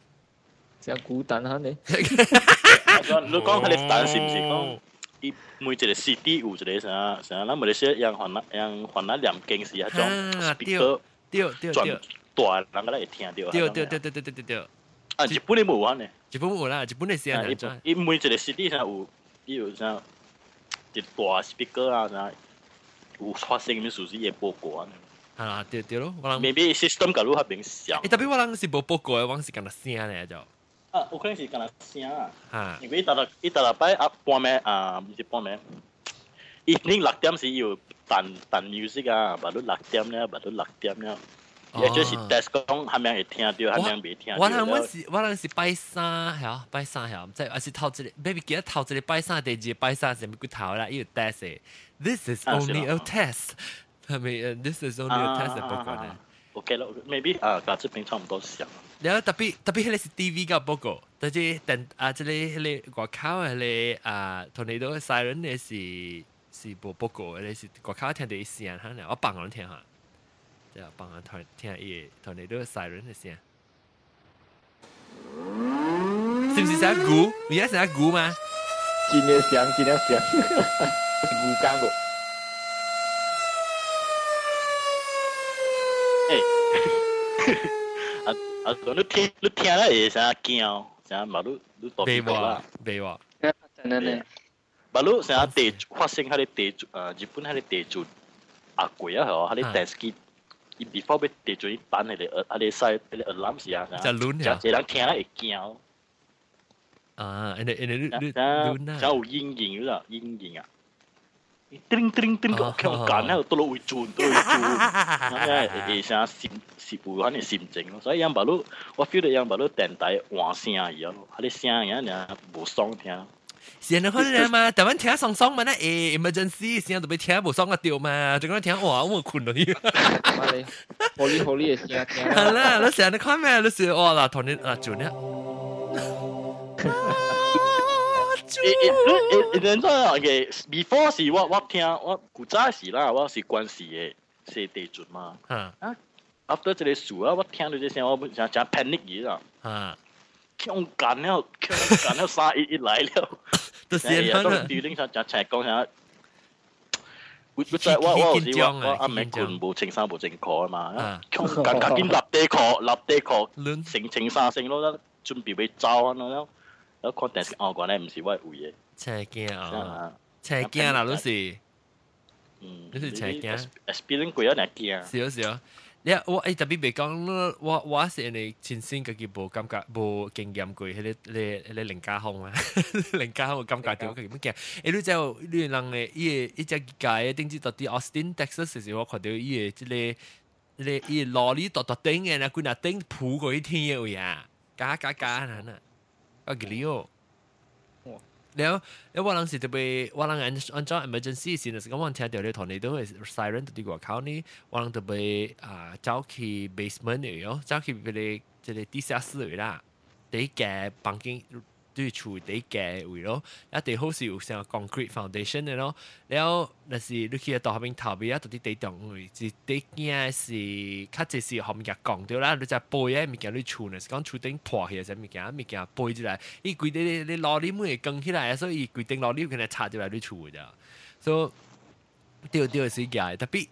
成孤單 下你。你講佢哋單是唔是講？伊每一個 city 有一個啥啥，咱馬來西亞樣環那樣環那兩間是迄種 speaker，對對對，大人個會聽到。對對對對對對對。啊，日本你冇啊呢？日本冇啦，日本你先啊。伊每一個 city 上有，伊有啥一大 speaker 啊啥，有發聲咩事事嘢報告啊。啊，對對咯，我諗。maybe system 搞到較明顯。誒，特別我諗是冇報告嘅，我是講得聲咧就。啊，可能是干那声啊，因为啊半啊，零六点是有弹弹 music 啊，把都六点了，把都六点了，也就是 desk 讲还没会听到，还没未听到。我那我是我那是拜三，系啊，拜三系啊，唔知，还是头一日，maybe 今日拜，拜，头啦，desk，this is only a test，系咪？this is only a test，不。OK 咯，maybe 啊，甲志平差唔多想。然後特別特別迄個是 TV 個報告，但係等啊，即個迄個外口迄個啊，同你都 siren 嘅是是無報告，嘅是外口聽到伊聲嚇，我幫人聽下，即係幫人聽聽伊同你都 siren 嘅聲。是不是成鼓？你係成鼓嗎？真嘅響，真嘅響，鼓干過。啊啊！你听你听咧会啥惊？啥嘛？你你多别话别话，真系咧。嘛你啥地发生喺啲地啊？日本喺啲地震啊贵啊！嗬，喺啲电视机，伊 before 俾地震弹喺啲喺啲晒喺啲 alarm 时啊，就乱呀，就人听咧会惊。啊，你你你你乱啊！就有阴影啦，阴影啊！ 叮叮叮都落會轉，都會轉，咁誒誒聲閃攝會肯定閃靜咯。所以樣把路，我 feel 到樣把路電台換聲一樣，佢啲聲樣樣無爽聽。是你可能嘛，台灣聽爽爽嘛，那誒 emergency 聲都被聽無爽個掉嘛，就講聽哇，我困到你。好哩好哩嘅聲聽。係啦，你成日看咩？你是哇啦，同你啊做呢？誒誒誒，人在嘅 before 是我我聽我古早時啦，我是關係嘅是地主嘛。啊，after 這個事啊，我聽到這聲，我想想 panic 嘢啦。啊，強幹了，強幹了，沙一一來了。都是人啦。對頂上講齊講下，我我在我我是我我阿妹困無穿衫無穿褲啊嘛。強幹趕緊立地褲，立地褲，成成衫成咯，準備要走啊咯。我看电视我讲咧，唔是我会嘅。车惊啊！车惊啦，都是。嗯，都是车惊。experience 过一年惊。是是啊，你我诶特别别讲，我我是你亲身家己无感觉无经验过，迄个迄个零加风啊，零加风感觉点佢点惊？诶，你就你人诶伊个伊只界诶，顶住到啲 Austin Texas 时我看到伊个即个即个伊个罗里大大顶嘅，那佢那顶铺过一天嘅位啊，加加加嗱嗱。 啊，幾哦！了，了我當時特別，我人按按照 emergency 先，就是講我聽到你同你都係 siren 喺啲外口呢，我人特別啊走去 basement 嚟咯，走去嗰啲即係地下室嚟啦，第一間房間。对于厝嘅位咯。啊第好是有成个 concrete foundation 嘅咯。然后若是你去诶大面头啊着你地长位置地惊是佢实是行业降掉啦你则背诶物件你厝若是讲厝顶破起来物件物件背起来伊规定你你老你妹会起来所以规定老你有可能插来你出诶所以着着是伊特别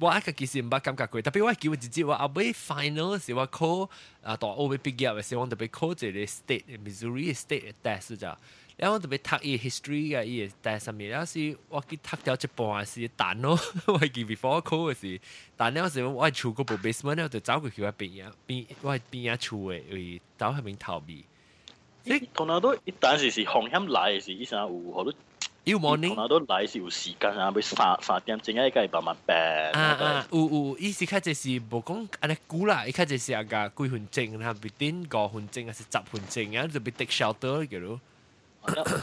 我一個其實唔捌感覺過，特別我叫我自己話後尾 final 時我考啊大學尾畢業嘅時候，我特別考一個 state Missouri state test 咋，然後我特別讀伊 history 嘅伊 test 上面，然後是我去讀掉一半是蛋咯，我記 before 我考嘅時，但係嗰時我係厝嗰部 basement 我就走過去我邊啊邊我係邊啊厝嘅，為走喺邊逃避。你同埋都一旦是是風險來嘅時，伊成有好多。要 morning，我都來是有時間啊，要三三點鐘啊，個慢慢病。啊啊，有有，伊是開始是無講安尼久啦，伊開始是啊個幾分鐘啦，別頂五分鐘還是十分鐘啊，就別 take shelter 嘅咯。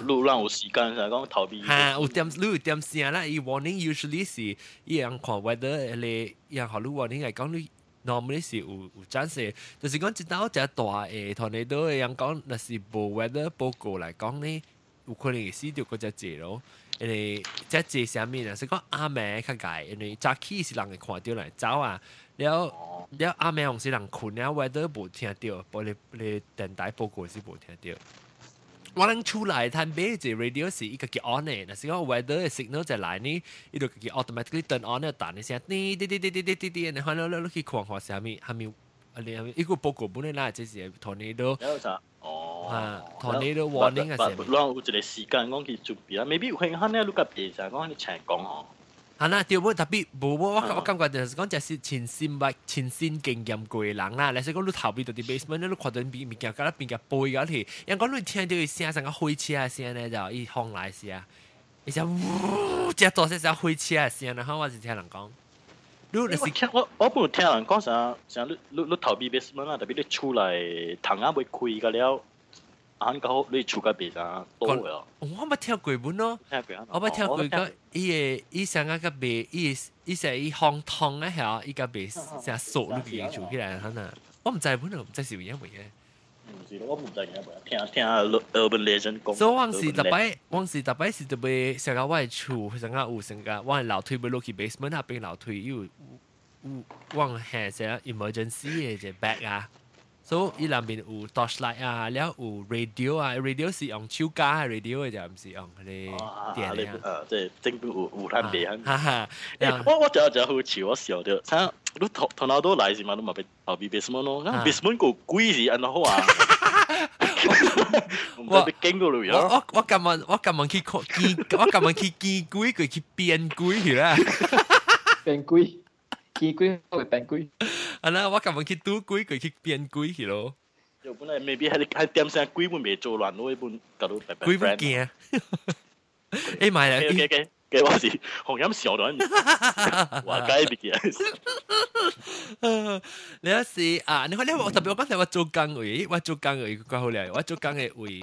路讓有時間就講逃避。嚇，有點你有點聲啦，伊 warning usually 是伊樣看 weather 咧，伊樣學你 warning 嚟講你。normally 是有有暫時，就是講一到只大誒，同你都一樣講，那是無 weather 報告嚟講呢。有可能会死掉嗰只字咯。因为只字上面啊，是讲阿妹较解，因为早起是人会看着来走啊。了了阿妹红是人困了，外头无听着，玻璃璃电台报告是无听着。我能出来，他每只 radio 是一个叫 on 诶，那是讲 weather 的 signal 在来呢，伊就叫 automatically turn on 的，但那些滴滴滴滴滴滴滴滴，然后了了去看看下面，下面。啊你一个报告本嚟啦，即系 tornado。啊，tornado warning 啊，是。让有一个时间讲去准备啊，maybe 有兴呢，你个别就讲你请讲哦。系啦，对不？特别无我我感觉就是讲，就是前线物前线经验过嘅人啦。你说讲你头边到啲 basement，你看到边物件，嗰边嘅背嗰条，因讲你听到嘅声，成个开车嘅声咧，就一响来声，一下呜，只多些少开车嘅声，然后我就听人讲。 你你是听我我不听人讲啥，像你你你头边 basement 啦，特别你出来堂啊未开个了。啱讲你厝嗰边啊，多嘅。我冇听过本咯，我冇听过个伊个伊上个个边，伊伊成伊烘汤啊吓，伊个边成熟你边做起来可能，我唔知本来唔知是乜嘢 毋是咯，我毋知影袂，聽聽 urban legend 講。所以往時特擺，往時特擺是特別上個我嘅厝，上個有上個我嘅樓梯要落去 basement 啊，變樓梯又有往下只 emergency 嘅只 bag 啊。所以伊內面有 torchlight 啊，然後有 radio 啊，radio 是用手架嘅 radio 嘅就唔是用嗰啲電啊。啊，即係政府有有攤地啊。哈哈，我我就就好笑，我笑到，睇。你头头脑都来是嘛，都冇被后边别什么咯，咁别什么个鬼是安好啊？我我我我今日我今日去见，我今日去见鬼，佢去变鬼去啦。变鬼。见鬼会变鬼。啊啦，我今日去赌鬼，佢去变鬼去咯。又本来未必系系点声鬼本未做乱咯，一般搞到白白。鬼本惊。诶买啦。嘅嘅 嘅话是红饮笑到，话解别嘅。你有时啊，你看你我特别我刚才我做工位，我做工位怪好靓，我做工嘅位。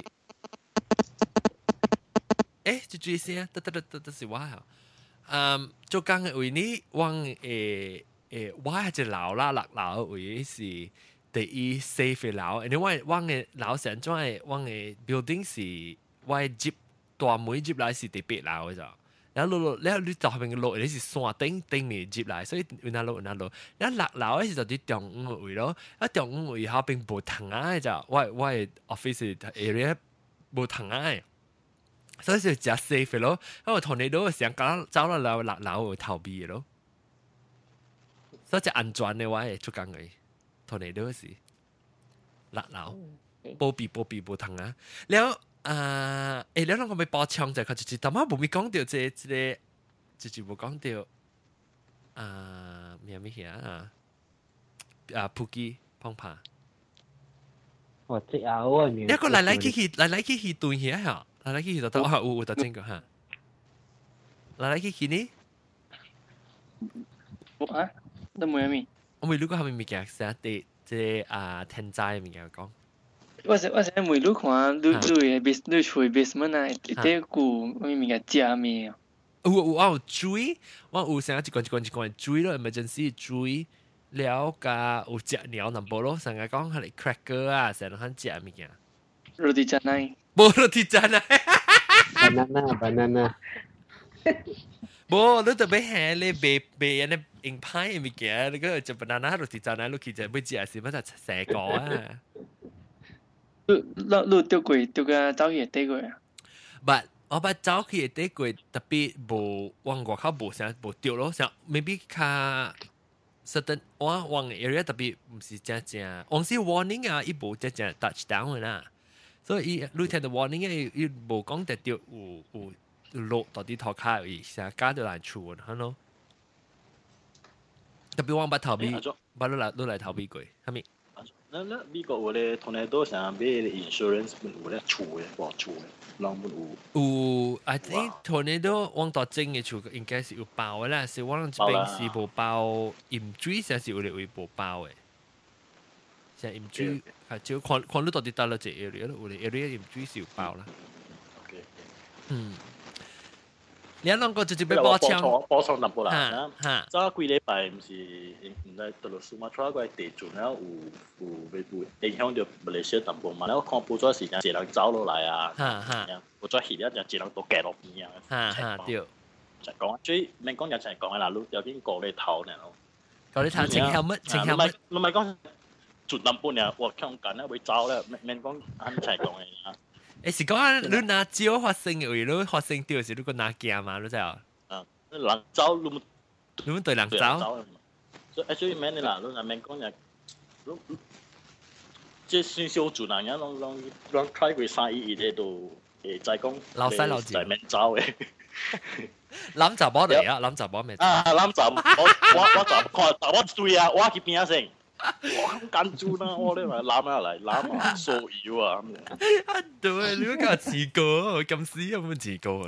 诶，就注意先，得得得得得是我啊。嗯，做工嘅位呢，往诶诶，我系只楼啦，落楼位是第一 safe 嘅楼，因为往嘅楼成种系往嘅 building 是我接大门接来是第八楼嘅咋。 然後落落，然後你就後邊落，你是山頂頂嚟接來，所以有哪落有哪落。然後落樓嗰時就啲中午位咯，啊中午位後邊無藤啊，就我我 office area 無藤啊，所以就食 safe 咯。因為同你都想講走落樓落樓逃避咯，所以就安全嘅話出緊嘅，同你都是落樓，保庇保庇無藤啊，然後。啊，誒，你兩個咪包槍就佢直接，但係冇咪講到即即個，直接冇講到啊，咩咩嘢啊？啊，普吉碰拍。我知啊，我明。一個嚟嚟去去，嚟嚟去去斷嘢嚇，嚟嚟去去就得，我有有得整個嚇。嚟嚟去去呢？啊，都冇咩。我咪如果係咪咪嘅，成日啲即啊天災咪嘅講。我是我是每路看，路路嘅 base 路厝 basement 啊，一啲股咩物件食咩啊？有有我有追，我有成一罐一罐一罐追咯，emergency 追。了加有食鸟淡薄咯，成日讲系嚟 cracker 啊，成日肯食物件。roti canai。冇 roti canai。banana banana。冇，你特别系你白白人哋硬派物件，你嗰就 banana roti canai，你其实唔知系乜就成个啊。你你 你丢过丢个走嘢丢过啊？But 我把走去丢过特别冇往外口冇成冇丢咯，成 maybe 卡。certain 我往 area 特别唔是正正，往时 warning 啊，伊无正正 touchdown 啦，所以伊你听到 warning 啊，伊无讲得到有有落到啲头卡而成加到难处吓咯。特别往把头尾，把你来你来头尾过，系咪？ 那那美国有咧，同嚟都想买 insurance 有咧厝嘅，哇厝嘅，人本有。有，I think tornado 往到正嘅厝应该是有包嘅啦，是往这边是无包，盐水先是有咧会无包嘅。像盐水，系只看看你到底到了这 area 咯，有咧 area 盐水是有包啦。OK。嗯。 你两个直接俾波枪，波枪淡薄啦。吓，早几礼拜唔是唔系到落苏马川嗰地震了，有有有影响到马来西亚淡薄嘛？然后看报纸时间，一人走落来啊，吓吓，报纸显一只一人都夹落边啊，吓吓对。就讲，最免讲就系讲啦，你有啲过嚟头呢？过嚟头请 helmet，请 helmet。唔系讲尽淡薄呢，我强紧咧会走咧，免免讲啱齐讲嘅啊。 诶是讲你拿蕉发生嘅位，你发生掉时你个拿镜嘛，你知啊？啊，人走你你们对人走。所以 actually 免啦，你嗱免讲嘢，你即系算小做人呀，拢拢拢 try 过生意嘅都诶再讲。老细老字。就免走嘅。谂杂波嚟啊！谂杂波咩？啊，谂杂，我我我杂看杂波对啊，我喺边先。 我咁紧住啦，我呢咪揽下嚟揽下扫妖啊咁样。啊对，你嗰个自告，咁屎有冇自告啊？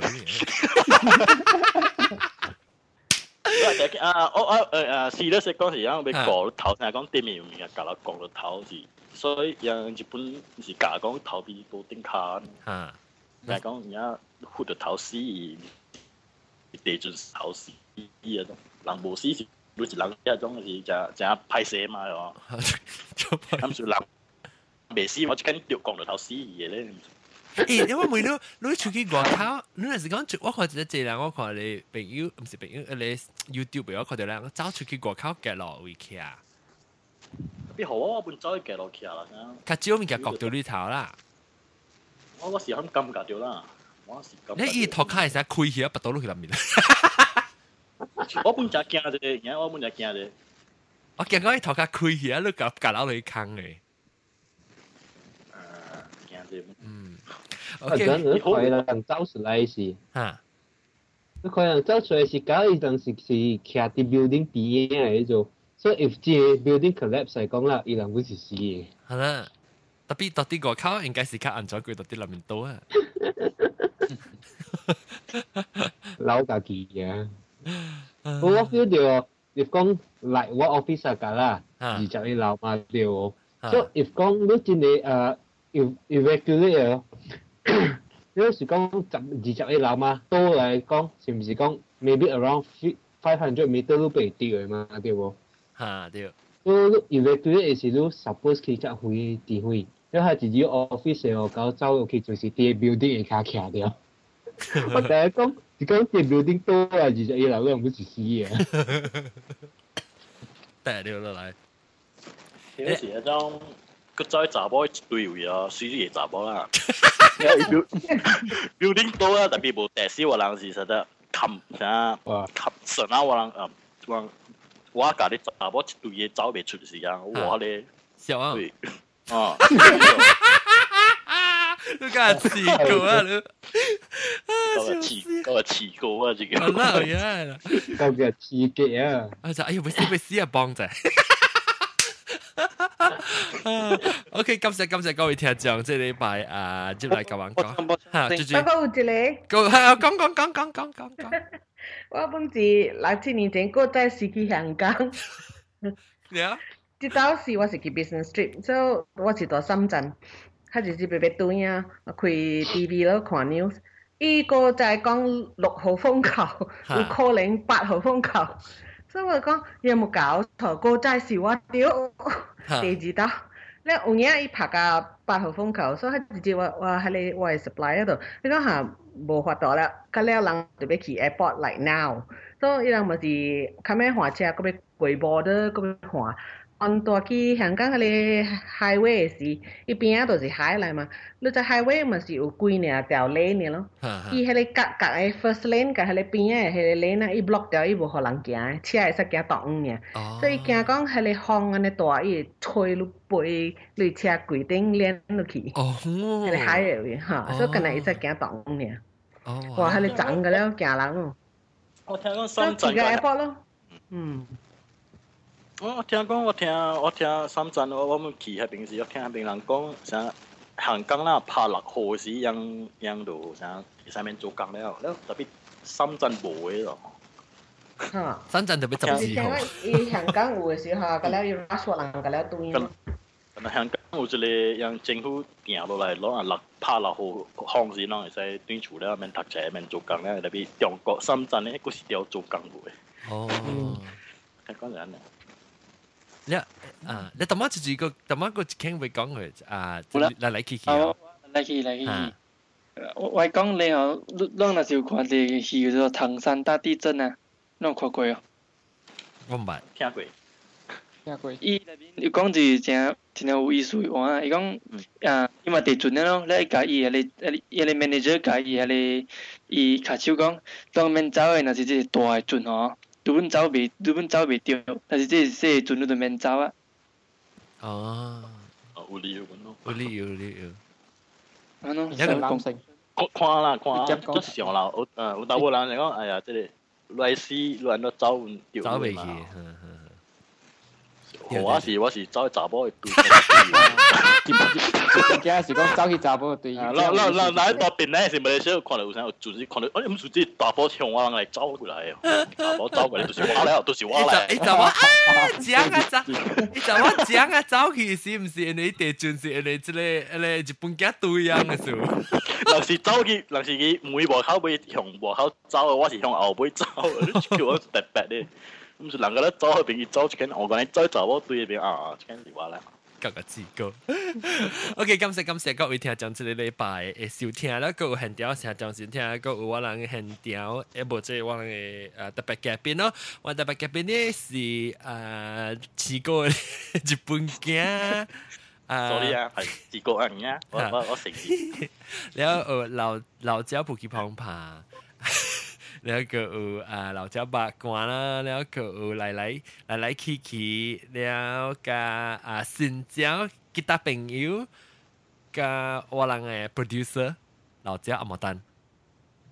啊，我我诶诶试咗食嗰时，因为讲头先系讲对面面嘅，夹落讲到头是，所以人日本是夹讲头边布丁卡。啊，系讲而家活到头丝，地进头丝啲啊，人无丝 是。你是人一種是就 就拍攝嘛係嘛？咁算人未死，我就跟掉降到頭死嘢咧。誒，因為每都你出去外口，你係時講，我看一隻人，我看你朋友唔是朋友，你 YouTube 我看到咧，走出去外口嘅路會去啊。邊好啊？我本走去嘅路去啊啦。較少物件角度裏頭啦。我嗰時肯咁夾掉啦，我時咁。你伊頭開時開起啊，不到落去入面。我本就惊啫，而家我本就惊啫。我惊讲你头壳开起啊，你夹夹佬你坑嘅。诶，惊啫。嗯。OK。你可能走出来是。吓。你可能走出来是搞一阵是是徛啲 building 边嘅做，所以 if 这 building collapse 嚟讲啦，伊人会是死嘅。系啦。特别到啲外口应该是较安全过到啲里面多啊。老家己嘅。 我我 feel 到，你讲来我 office 噶啦，二十一楼嘛，对唔？所以你讲你真系诶，evacuate 咯，你是 讲十二十一楼嘛？多来讲，是唔是讲 maybe around five hundred meter 都被地嘅嘛，对唔？吓，对。所以 evacuate 是你 suppose 去执回指挥，因为自己 office 哦，搞走去就是啲 building 卡卡掉。我第一讲。你给嘅点 building 多啊你这一都问不起西耶带六个来。今天写了张各招一一堆队友呀随机给啦。building 多啊特别不得行我当是舍得砍杀砍死那我能啊我我家的杂包一堆也走不出的啊我嘞小王。啊 你梗系试过啊！你嗰个试嗰个试过啊！自己。好啦，好呀啦。嗰个刺激啊！我就哎呀，唔死唔死啊，帮仔。OK，感谢感谢各位听众，即系礼拜啊，接嚟教玩讲吓，最最。我有一个。讲系讲讲讲讲讲讲讲。我本是六七年前过在是去香港。yeah。即当时我是去 business trip，所以我是到深圳。 較日日白白對啊，开 TV 咯看 news。伊個就係講六號風球，有可能八號風球，所以我講有冇搞錯？個就係話屌地址到，咧有影伊拍個八號風球，所以直接話話喺你話 supply 嗰度，你講下無法度啦，咁了人特別去 airport like now，所以伊人咪是卡咩換車，嗰邊過 border 嗰邊換。On 大去香港迄个 highway 是，伊边仔都是海来嘛。你只 highway 嘛是有几尔条 lane 咯。伊迄个隔隔个 first lane 甲迄个边仔迄个 lane 啊，伊 block 掉，伊无互人行，车会使行倒五尔。所以惊讲迄个风安尼大，伊会吹落背，你车规顶连落去。哦。迄个 highway 哈，所以干那会使行倒五尔。哦。哇，迄个长个了，惊人哦。我听讲深圳。个 airport 咯。嗯。我听讲，我听我听深圳，我我们去迄边时，我听迄边人讲，像香港啦拍落雨时，样样度像上面做工了，了特别深圳无嘅咯。哈，深圳特别浸时候。伊香港有嘅时候，咁了要拉索人，咁了对咯。咁香港有一个让政府定落来，攞啊落拍落雨风时，啷会使对厝了，免读册，免做工了，特别中国深圳咧，嗰时条做工嘅。哦，香港人咧。 你啊，你頭晚就住個頭晚個傾會講佢啊，嚟嚟去去啊，嚟去嚟去。我我講你哦，你若若是有看啲戲叫做唐山大地震啊，你有看過哦？我唔係聽過。聽過。伊內面伊講就真真有意思嘅話，伊講啊，因為地震咯，你甲伊迄個迄個 manager 甲伊迄個伊卡手講，當面走嘅若是即大嘅震吼。日本走未，日本走未掉，但是即係時陣你就免走啊。哦。哦，有理由咯。有理由，有理由。啊喏，一个男性。看看啦，看啊，都上啦，有呃有大部人嚟講，哎呀，这个来死来都走唔掉。走未去，我是我是走去查甫嘅对。惊是讲走去查甫嘅对。嗱嗱嗱嗱喺嗰边咧，是咪你想看到有啥有组织看到，哎，唔是啲大波向我嚟走过来哦，大波走过嚟都是我嚟，都是我嚟。你就话啊，讲啊走，你就话讲啊走去是唔是你地转是你即个你日本家对样嘅数？人是走去，人是佢每步口尾向步口走，我是向后尾走，叫我特别啲。 唔是人家咧走嗰邊，走一間，我講你走走我對邊啊，一間是我嚟。各個字歌。OK，感谢感谢各位聽眾，這個禮拜嘅收聽啦，各位現條聽眾先聽，各位我人現條，誒無即係我人嘅誒特別嘉宾咯。我特別嘉宾呢是誒試過日本嘅。sorry 啊，係試過人啊，我我我承認。然後誒老老家普吉旁爬。了个呃啊老家八卦啦，了个呃来来来来去去，了个啊新疆其他朋友，个我人诶 producer 老家阿毛丹，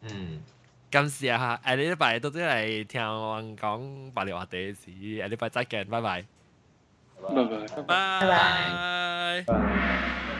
嗯，感谢哈，阿礼拜到这来听我讲白里话的事，阿礼拜再见，拜拜，拜拜，拜拜，拜拜。